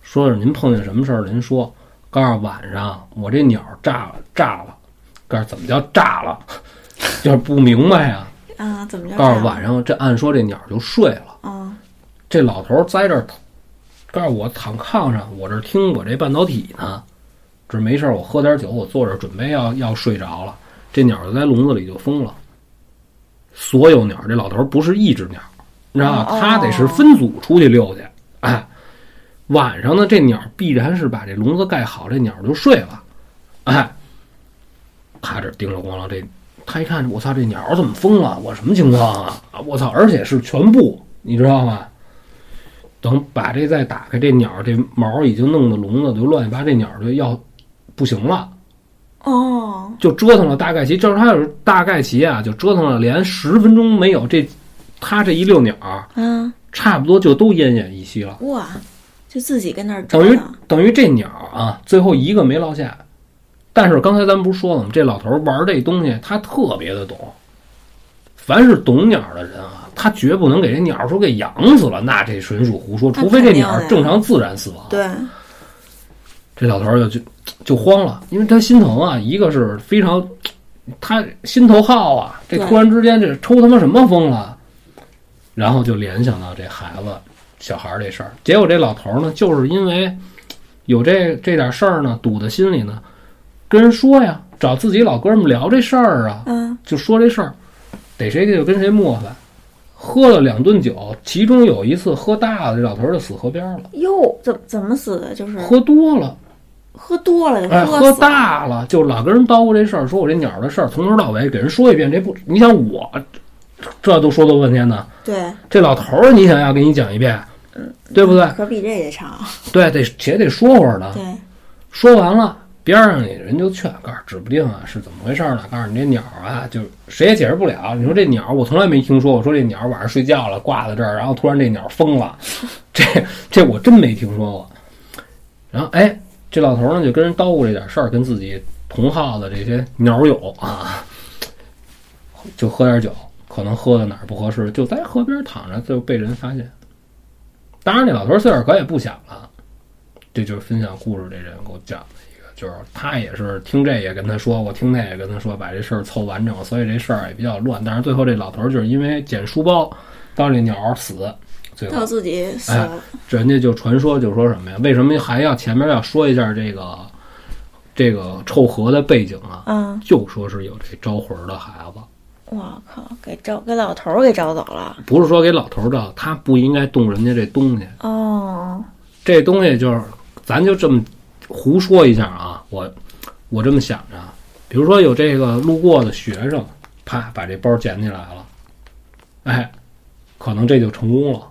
说是您碰见什么事儿？您说，告诉晚上我这鸟炸了，炸了。告诉怎么叫炸了？就是不明白呀。啊，怎么叫？告诉晚上这按说这鸟就睡了。啊，这老头在这儿，告诉我躺炕上，我这听我这半导体呢。这没事儿，我喝点酒，我坐着准备要要睡着了。这鸟就在笼子里就疯了。”所有鸟，这老头不是一只鸟，你知道吗？他得是分组出去溜去。哎，晚上呢，这鸟必然是把这笼子盖好，这鸟就睡了。哎，他这叮了咣啷，这他一看，我操，这鸟怎么疯了？我什么情况啊？我操！而且是全部，你知道吗？等把这再打开，这鸟这毛已经弄得笼子就乱七八，这鸟就要不行了。哦，就折腾了大概其，就是他有大概其啊，就折腾了连十分钟没有，这他这一溜鸟，嗯，差不多就都奄奄一息了。哇，就自己跟那儿等于等于这鸟啊，最后一个没落下。但是刚才咱们不是说了吗？这老头玩这东西，他特别的懂。凡是懂鸟的人啊，他绝不能给这鸟说给养死了，那这纯属胡说。除非这鸟正常自然死亡。对。这老头儿就就就慌了，因为他心疼啊，一个是非常，他心头好啊，这突然之间这抽他妈什么风了，然后就联想到这孩子小孩儿这事儿，结果这老头儿呢，就是因为有这这点事儿呢，堵在心里呢，跟人说呀，找自己老哥们聊这事儿啊，嗯，就说这事儿，逮谁就跟谁磨翻，喝了两顿酒，其中有一次喝大了，这老头儿就死河边了。哟，怎怎么死的？就是喝多了。喝多了，哎，喝大了，就老跟人叨咕这事儿，说我这鸟的事儿，从头到尾给人说一遍。这不，你想我这都说多半天呢。对，这老头儿，你想要给你讲一遍，嗯，对不对？可比这也长。对，得且得说会儿呢。对，说完了，边上的人就劝，告诉指不定啊是怎么回事呢。告诉你这鸟啊，就谁也解释不了。你说这鸟，我从来没听说我，说这鸟晚上睡觉了挂在这儿，然后突然这鸟疯了，这这我真没听说过。然后哎。这老头呢，就跟人叨咕这点事儿，跟自己同号的这些鸟友啊，就喝点酒，可能喝的哪儿不合适，就在河边躺着，就被人发现。当然，那老头岁数可也不小了。这就是分享故事这人给我讲的，就是他也是听这也跟他说，我听那也跟他说，把这事儿凑完整，所以这事儿也比较乱。但是最后这老头就是因为捡书包，当这鸟死。到自己死了，人家就传说就说什么呀？为什么还要前面要说一下这个这个臭河的背景啊？嗯，就说是有这招魂的孩子。我靠，给招给老头儿给招走了？不是说给老头儿招，他不应该动人家这东西。哦，这东西就是，咱就这么胡说一下啊！我我这么想着，比如说有这个路过的学生，啪把这包捡起来了，哎，可能这就成功了。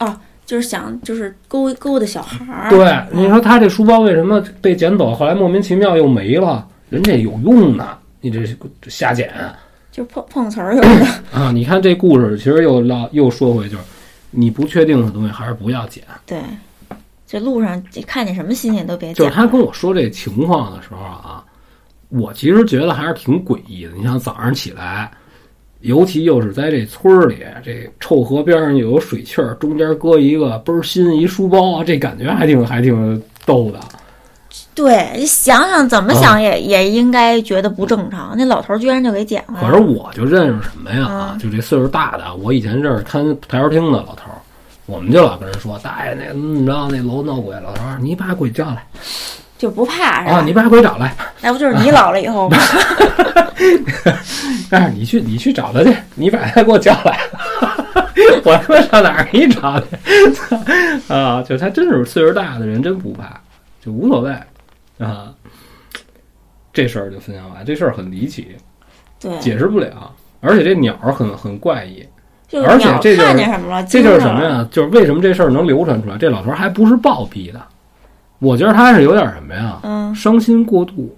哦，就是想就是勾勾搭小孩儿。对，你说他这书包为什么被捡走？后来莫名其妙又没了，人家有用呢，你这瞎捡，就碰碰瓷儿有的 啊！你看这故事，其实又老又说回，就是你不确定的东西还是不要捡。对，这路上看见什么新鲜都别捡。就是他跟我说这情况的时候啊，我其实觉得还是挺诡异的。你像早上起来。尤其又是在这村儿里，这臭河边上又有水气儿，中间搁一个倍儿新一书包，这感觉还挺还挺逗的。对，你想想怎么想也、也应该觉得不正常。那老头儿居然就给捡回来可是了。我就认识什么呀？啊，就这岁数大的，我以前认识看台球厅的老头儿，我们就老跟人说，大爷那怎么着那楼闹鬼，老头儿你把鬼叫来就不怕是吧？啊，你把鬼找来，那不就是你老了以后吗？哎，你去你去找他去，你把他给我叫来，我他妈上哪儿给你找去 啊？就他真是岁数大的人真不怕，就无所谓啊。这事儿就分享完，这事儿很离奇，对，解释不了，而且这鸟儿很很怪异。就是而且这就是什么了，这就是惊着了？什么呀？就是为什么这事儿能流传出来？这老头儿还不是暴毙的，我觉得他是有点什么呀？嗯，伤心过度，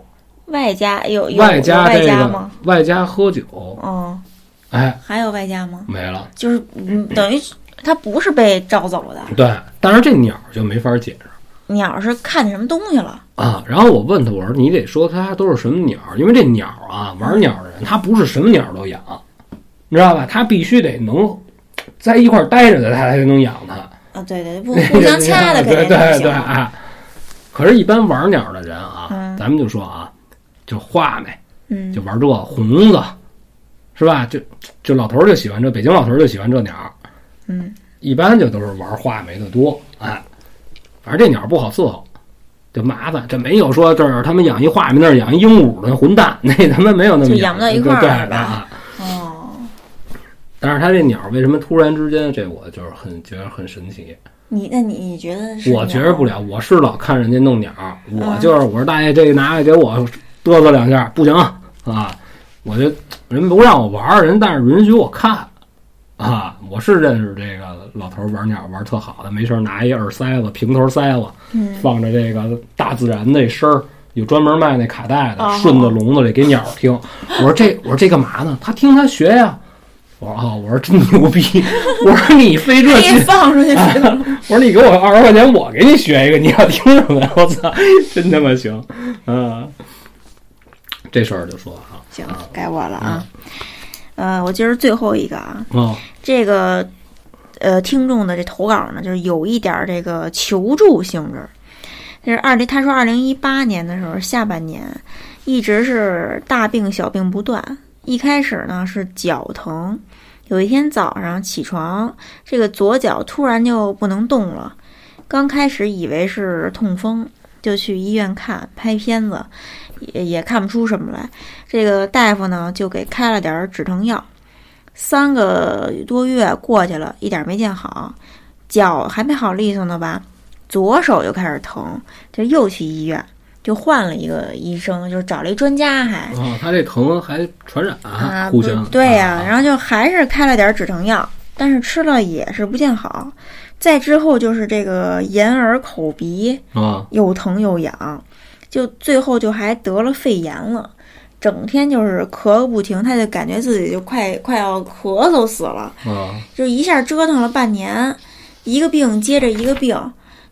外加有有外外加这个加吗？外加喝酒，嗯，哎，还有外加吗？没了。就是嗯，等于他不是被招走的，对，但是这鸟儿就没法解释鸟是看见什么东西了？啊。然后我问他，我说你得说它都是什么鸟儿，因为这鸟儿啊，玩鸟的人他不是什么鸟儿都养，你知道吧？他必须得能在一块儿待着的，他才能养它。啊，对对，不互相掐的肯定对对。对啊。可是，一般玩鸟的人啊，嗯咱们就说啊，就画眉，嗯就玩这红子，是吧？就就老头儿就喜欢这，北京老头儿就喜欢这鸟，嗯，一般就都是玩画眉的多，哎，反正这鸟不好伺候，就麻烦。这没有说这儿他们养一画眉，那儿养一鹦鹉的混蛋，那他妈没有那么就养不到一块儿对是吧啊。哦，但是他这鸟儿为什么突然之间，这我就是很觉得很神奇。你那你你觉得是？我觉着不。了，我是老看人家弄鸟儿，我嗯就是我说大爷这个拿来给我嘚瑟两下，不行啊，我就人不让我玩儿，人但是允许我看啊，我是认识这个老头儿玩鸟玩特好的，没事儿拿一耳塞子、平头塞子，嗯，放着这个大自然那声儿，有专门卖那卡带的，哦顺着笼子里给鸟儿听。我说这我说这干嘛呢？他听他学呀。我说啊，我说真牛逼！我说你非这劲，放出去。我说你给我二十块钱，我给你学一个，你要听什么呀？我操，真他妈行！啊，这事儿就说啊，行，该我了啊。呃，我今儿最后一个啊，哦，这个呃，听众的这投稿呢，就是有一点儿这个求助性质。就是二零，他说二零一八年的时候，下半年一直是大病小病不断。一开始呢是脚疼，有一天早上起床，这个左脚突然就不能动了。刚开始以为是痛风，就去医院看，拍片子，也也看不出什么来。这个大夫呢就给开了点止疼药。三个多月过去了，一点没见好，脚还没好利索呢吧，左手就开始疼，就又去医院，就换了一个医生，就是找了一专家还。哦，他这疼还传染啊，不互相对呀、啊然后就还是开了点止疼药，但是吃了也是不见好。再之后就是这个眼耳口鼻啊又疼又痒，就最后就还得了肺炎了，整天就是咳个不停，他就感觉自己就快快要咳嗽死了，啊就一下折腾了半年，一个病接着一个病。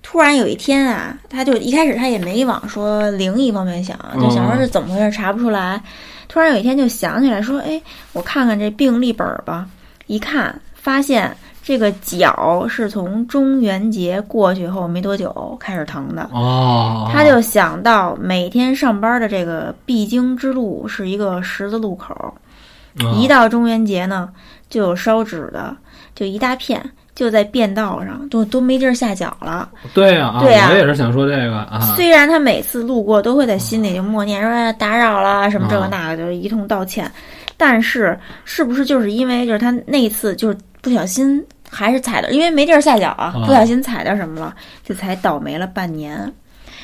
突然有一天啊，他就一开始他也没往说灵异方面想，就想说是怎么回事，查不出来。突然有一天就想起来说，哎，我看看这病历本儿吧。一看发现这个脚是从中元节过去后没多久开始疼的。哦，他就想到每天上班的这个必经之路是一个十字路口，啊一到中元节呢，就有烧纸的，就一大片，就在便道上，都都没地儿下脚了。对呀啊，对呀我也是想说这个啊，虽然他每次路过都会在心里就默念说哎打扰了什么这个啊那个，就是一通道歉，但是是不是就是因为就是他那次就是不小心还是踩到，因为没地儿下脚啊，啊。不小心踩到什么了，就才倒霉了半年。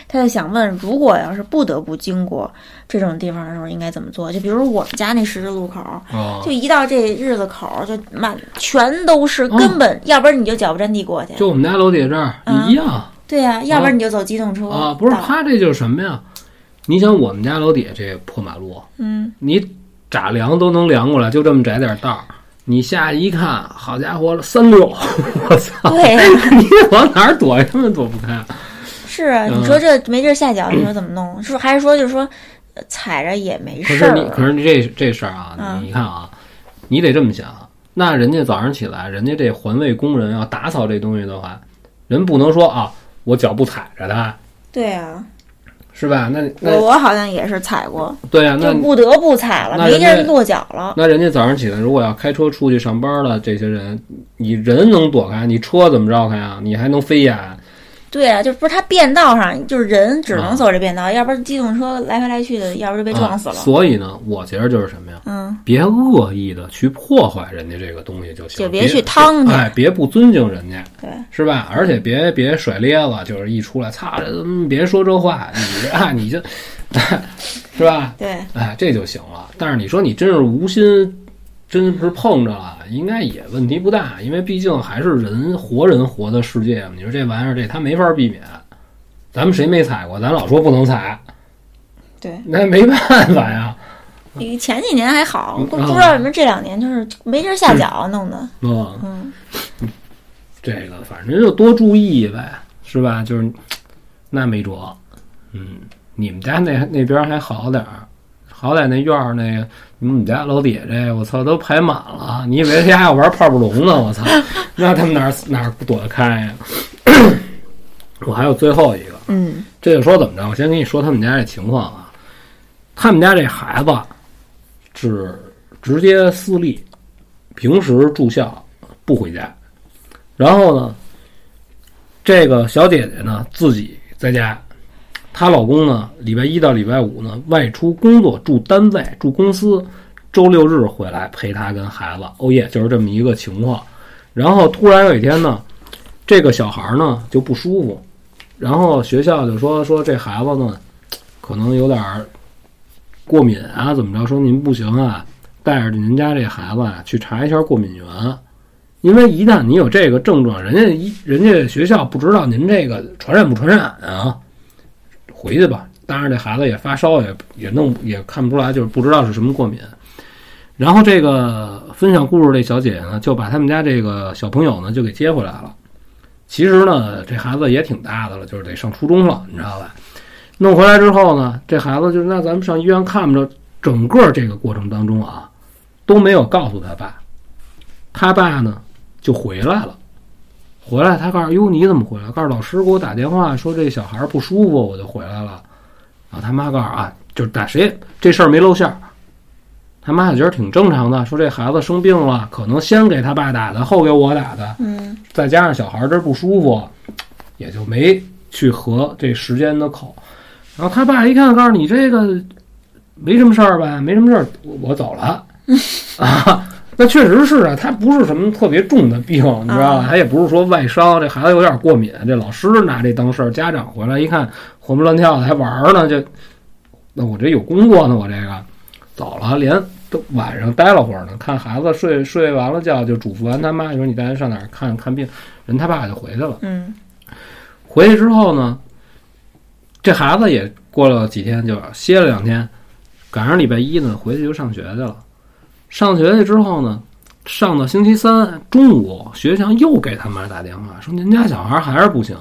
他就想问，如果要是不得不经过这种地方的时候，应该怎么做？就比如我们家那十字路口，哦就一到这日子口儿，就满全都是，哦根本、要不然你就脚不沾地过去，就我们家楼底这儿嗯一样对呀、要不然你就走机动车啊，不是他这就是什么呀？你想我们家楼底下这破马路，嗯，你咋量都能量过来，就这么窄点道儿。你下去一看，好家伙，三六，我操！你往哪儿躲，根本躲不开。是你说这没地儿下脚，你说怎么弄？是不是还是说就是说呃踩着也没事可是你？可是你这这事儿啊，嗯你你看啊，你得这么想，那人家早上起来，人家这环卫工人要打扫这东西的话，人不能说啊，我脚不踩着它，对啊，是吧？那我那我好像也是踩过，对呀、那就不得不踩了，没地儿落脚了。那人家早上起来如果要开车出去上班了这些人，你人能躲开，你车怎么绕开啊？你还能飞呀？对啊，就不是他变道上，就是人只啊能走这变道，要不然机动车来回来去的，要不然就被撞死啊了。所以呢，我觉得就是什么呀？嗯，别恶意的去破坏人家这个东西就行，就别去趟去哎，别不尊敬人家，对，是吧？而且别别甩咧了，就是一出来，操，嗯别说这话，你这啊，你就，是吧？对，哎，这就行了。但是你说你真是无心，真是碰着了，应该也问题不大，因为毕竟还是人活人活的世界嘛。你说这玩意儿，这他没法避免。咱们谁没踩过？咱老说不能踩，对，那没办法呀。你前几年还好，嗯不不知道为什么这两年就是没地儿下脚，弄的。嗯，嗯，这个反正就多注意呗，是吧？就是那没辙。嗯，你们家那那边还好点儿，好歹那院儿那个你们家楼底下这，我操，都排满了。你以为他家要玩泡泡龙呢？我操，那他们哪儿哪儿躲得开呀？我还有最后一个，嗯这就说怎么着？我先跟你说他们家这情况啊。他们家这孩子是直接私立，平时住校不回家。然后呢，这个小姐姐呢自己在家，她老公呢礼拜一到礼拜五呢外出工作，住单位住公司，周六日回来陪她跟孩子。哦耶，就是这么一个情况。然后突然有一天呢，这个小孩呢就不舒服，然后学校就说说这孩子呢可能有点过敏啊，怎么着？说您不行啊，带着您家这孩子啊去查一下过敏源。因为一旦你有这个症状，人家一人家学校不知道您这个传染不传染啊，回去吧。当然，这孩子也发烧，也也弄也看不出来，就是不知道是什么过敏。然后这个分享故事这小姐姐呢，就把他们家这个小朋友呢就给接回来了。其实呢，这孩子也挺大的了，就是得上初中了，你知道吧？弄回来之后呢，这孩子就是那咱们上医院看着，整个这个过程当中啊，都没有告诉他爸，他爸呢就回来了。回来，他告诉哟你怎么回来？告诉老师给我打电话说这小孩不舒服，我就回来了。然后他妈告诉啊，就是打谁这事儿没露馅儿。他妈也觉得挺正常的，说这孩子生病了，可能先给他爸打的，后给我打的，嗯再加上小孩儿这儿不舒服，也就没去合这时间的口。然后他爸一看，告诉你这个没什么事儿吧，没什么事儿，我我走了啊。那确实是啊，他不是什么特别重的病，你知道吧？啊他也不是说外伤，这孩子有点过敏。这老师拿这当事儿，家长回来一看，活蹦乱跳的还玩呢，就那我这有工作呢，我这个走了，连都晚上待了会儿呢，看孩子睡睡完了觉，就嘱咐完他妈说你带他上哪儿看看病，人他爸就回去了。嗯回去之后呢，这孩子也过了几天就歇了两天，赶上礼拜一呢，回去就上学去了。上学去之后呢，上到星期三中午，学校又给他妈打电话说您家小孩还是不行，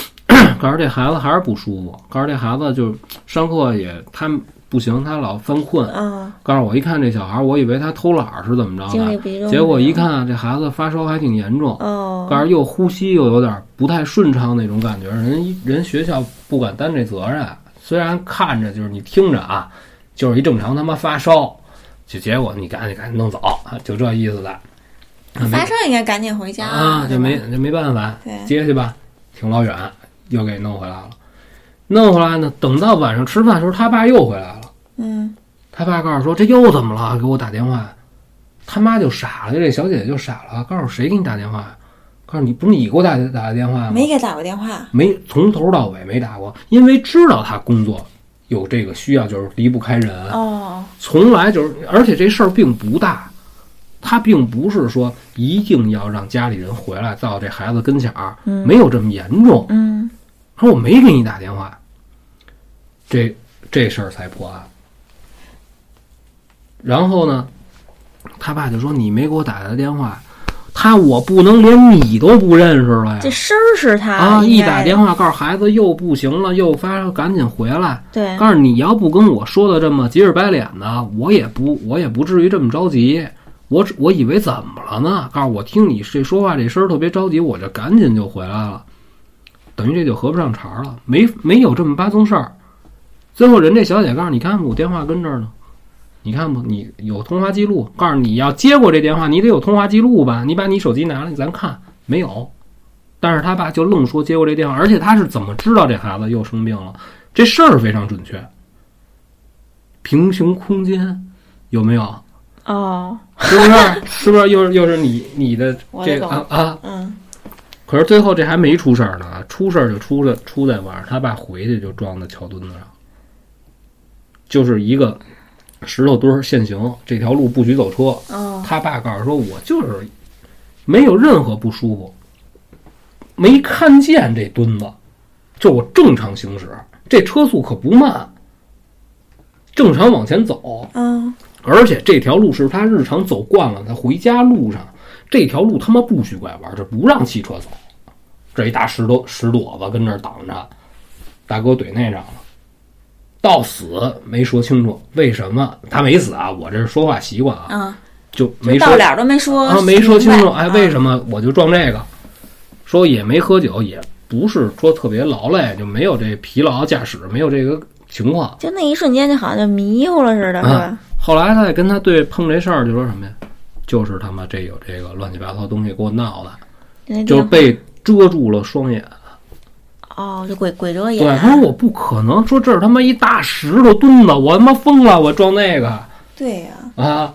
告诉这孩子还是不舒服，告诉这孩子就上课也他不行，他老犯困。啊，告诉我一看这小孩，我以为他偷懒儿是怎么着的。结果一看这孩子发烧还挺严重。哦，告诉又呼吸又有点不太顺畅那种感觉，人人学校不敢担这责任。虽然看着就是你听着啊，就是一正常他妈发烧，就结果你赶紧赶紧弄走，啊就这意思的。发烧应该赶紧回家啊，就没就没办法，接去吧，挺老远，又给弄回来了。弄回来呢，等到晚上吃饭的时候，他爸又回来了。嗯他爸告诉说：“这又怎么了？给我打电话。”他妈就傻了，这小姐姐就傻了，告诉谁给你打电话？告诉你不是你给我打打的电话吗？没给打过电话。没从头到尾没打过，因为知道他工作有这个需要，就是离不开人，哦，从来就是，而且这事儿并不大，他并不是说一定要让家里人回来到这孩子跟前儿，嗯没有这么严重。嗯说我没给你打电话，这这事儿才破案。然后呢，他爸就说你没给我打的电话，他我不能连你都不认识了呀这。声儿是他啊！一打电话告诉孩子又不行了，又发烧，赶紧回来。对，告诉你要不跟我说的这么急着白脸的，我也不我也不至于这么着急。我我以为怎么了呢？告诉我听你这说话这声儿特别着急，我就赶紧就回来了。等于这就合不上茬儿了，没没有这么八宗事儿。最后人这小姐告诉你，看我电话跟这儿呢，你看不？你有通话记录，告诉你要接过这电话，你得有通话记录吧？你把你手机拿来，咱看没有。但是他爸就愣说接过这电话，而且他是怎么知道这孩子又生病了？这事儿非常准确。平行空间有没有？哦，是不是？是不是又是又是你你的这个啊啊？嗯，可是最后这还没出事儿呢，出事儿就出了出在晚上，他爸回去就撞在桥墩子上，就是一个石头墩儿限行，这条路不许走车。哦，他爸告诉说，我就是没有任何不舒服，没看见这墩子，就我正常行驶，这车速可不慢，正常往前走。嗯，而且这条路是他日常走惯了，他回家路上这条路他妈不许拐弯，这不让汽车走。这一大石头石垛子跟那儿挡着，大哥怼那上了，到死没说清楚为什么他没死啊？我这是说话习惯啊，嗯，就没说到脸都没说啊，没说清楚。哎，为？什么我就撞这个？说也没喝酒，也不是说特别劳累，就没有这疲劳驾驶，没有这个情况。就那一瞬间，就好像就迷糊了似的，是吧？后来他也跟他对碰这事儿，就说什么呀？就是他妈这有这个乱七八糟东西给我闹的，就被遮住了双眼。哦，就鬼鬼遮对，眼。他说我不可能说这是他妈一大石头墩子，我他妈疯了，我撞那个对呀、啊！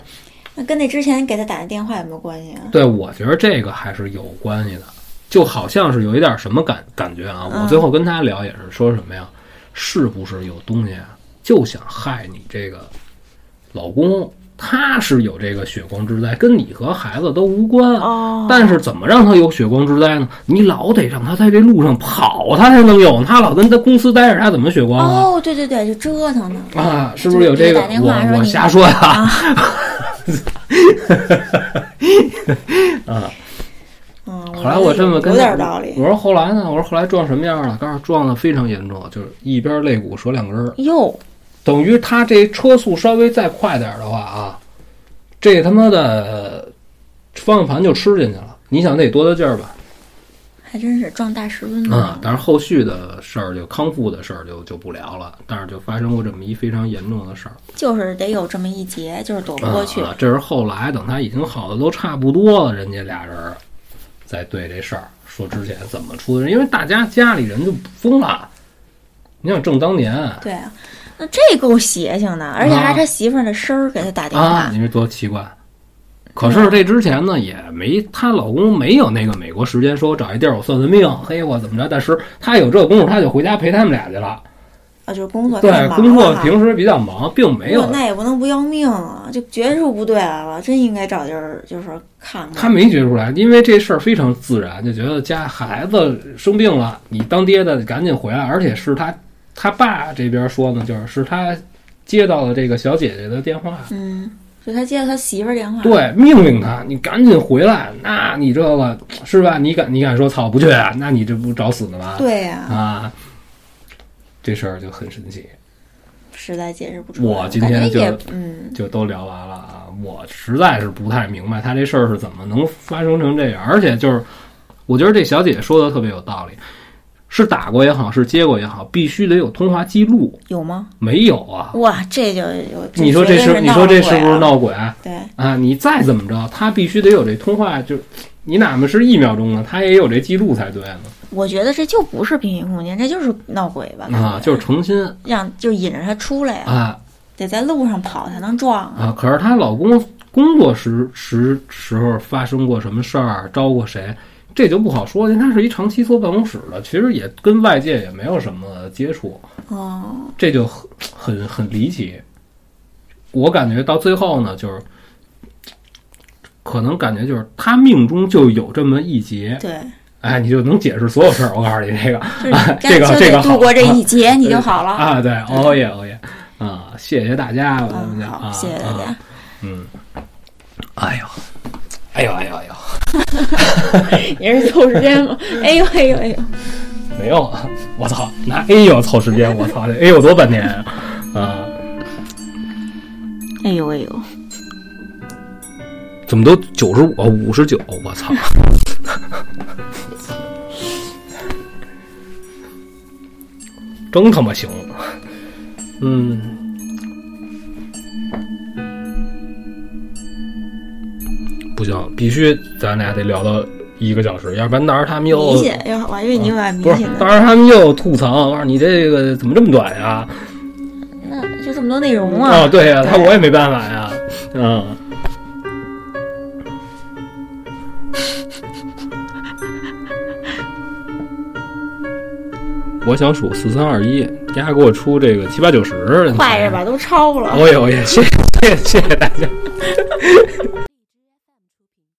那跟那之前给他打的电话有没有关系啊？对，我觉得这个还是有关系的，就好像是有一点什么感感觉啊。嗯我最后跟他聊也是说什么呀？是不是有东西啊，就想害你这个老公？他是有这个血光之灾，跟你和孩子都无关。哦，但是怎么让他有血光之灾呢？你老得让他在这路上跑，他才能有。他老跟他公司待着，他怎么血光啊？哦，对对对，就折腾呢。啊，是不是有这个？我我瞎说呀。啊 啊，嗯，后来我这么跟有点道理我。说后来呢？我说后来撞什么样了？告诉撞的非常严重，就是一边肋骨折两根儿，哟，等于他这车速稍微再快点儿的话啊，这他妈的方向盘就吃进去了。你想得多大劲儿吧？还真是撞大石墩子。啊，但是后续的事儿就康复的事儿就就不聊了，但是就发生过这么一非常严重的事儿。就是得有这么一劫，就是躲不过去。啊。这是后来等他已经好的都差不多了，人家俩人儿再对这事儿说之前怎么出的，因为大家家里人就疯了。你想正当年对啊，那这够邪性的，而且还是他媳妇儿的声儿给他打电啊，话。你说多奇怪。可是这之前呢，也没她老公没有那个美国时间，说我找一地儿我算算命，嘿我怎么着？但是他有这功夫，他就回家陪他们俩去了。啊，就是工作对工作平时比较忙，并没有那也不能不要命啊，就觉出不对来了，真应该找地儿就是看看。他没觉出来，因为这事儿非常自然，就觉得家孩子生病了，你当爹的赶紧回来，而且是他他爸这边说呢，就是是他接到了这个小姐姐的电话，嗯，是他接到他媳妇儿电话。对，命令他你赶紧回来，那你这个是吧？你敢你敢说操不去啊？那你这不找死呢吗？对呀、啊，这事儿就很神奇，实在解释不出来。我今天就嗯，就都聊完了啊。我实在是不太明白他这事儿是怎么能发生成这样，而且就是我觉得这小姐姐说的特别有道理，是打过也好，是接过也好，必须得有通话记录，有吗？没有啊？哇，这就有。你说这是是你说这是不是闹闹鬼对，啊？你再怎么着，他必须得有这通话，就你哪怕是一秒钟呢，他也有这记录才对呢我觉得这就不是平行空间，这就是闹鬼吧？啊，就是诚心让就引着他出来呀、啊得在路上跑才能撞啊。啊！可是她老公工作时时时候发生过什么事儿，招过谁，这就不好说。因为他是一长期坐办公室的，其实也跟外界也没有什么接触，哦，这就很很很离奇。我感觉到最后呢，就是可能感觉就是他命中就有这么一劫，对，哎，你就能解释所有事儿。我告诉你，这个啊这个这个度过这一劫，你就好了。啊，对，哦耶哦耶啊，谢谢大家，我们嗯，讲啊，谢谢大家啊。嗯，哎呦，哎呦，哎呦，哎呦，也是凑时间吗？哎呦哎呦哎呦，没有啊！我操，拿 A 呦凑时间，我操，这 A 呦多半天啊！啊，哎呦哎呦，怎么都九十五、五十九？我操！真他妈行！嗯，不行，必须咱俩得聊到一个小时，要不然到时候他们又明显，要我还以为你有点迷不是，到。时候他们又吐槽，我说你这个怎么这么短呀？那就这么多内容啊，啊。对呀，他我也没办法呀，嗯。我想数四三二一，丫给我出这个七八九十，快着吧，都超了。我也我也谢谢谢谢大家。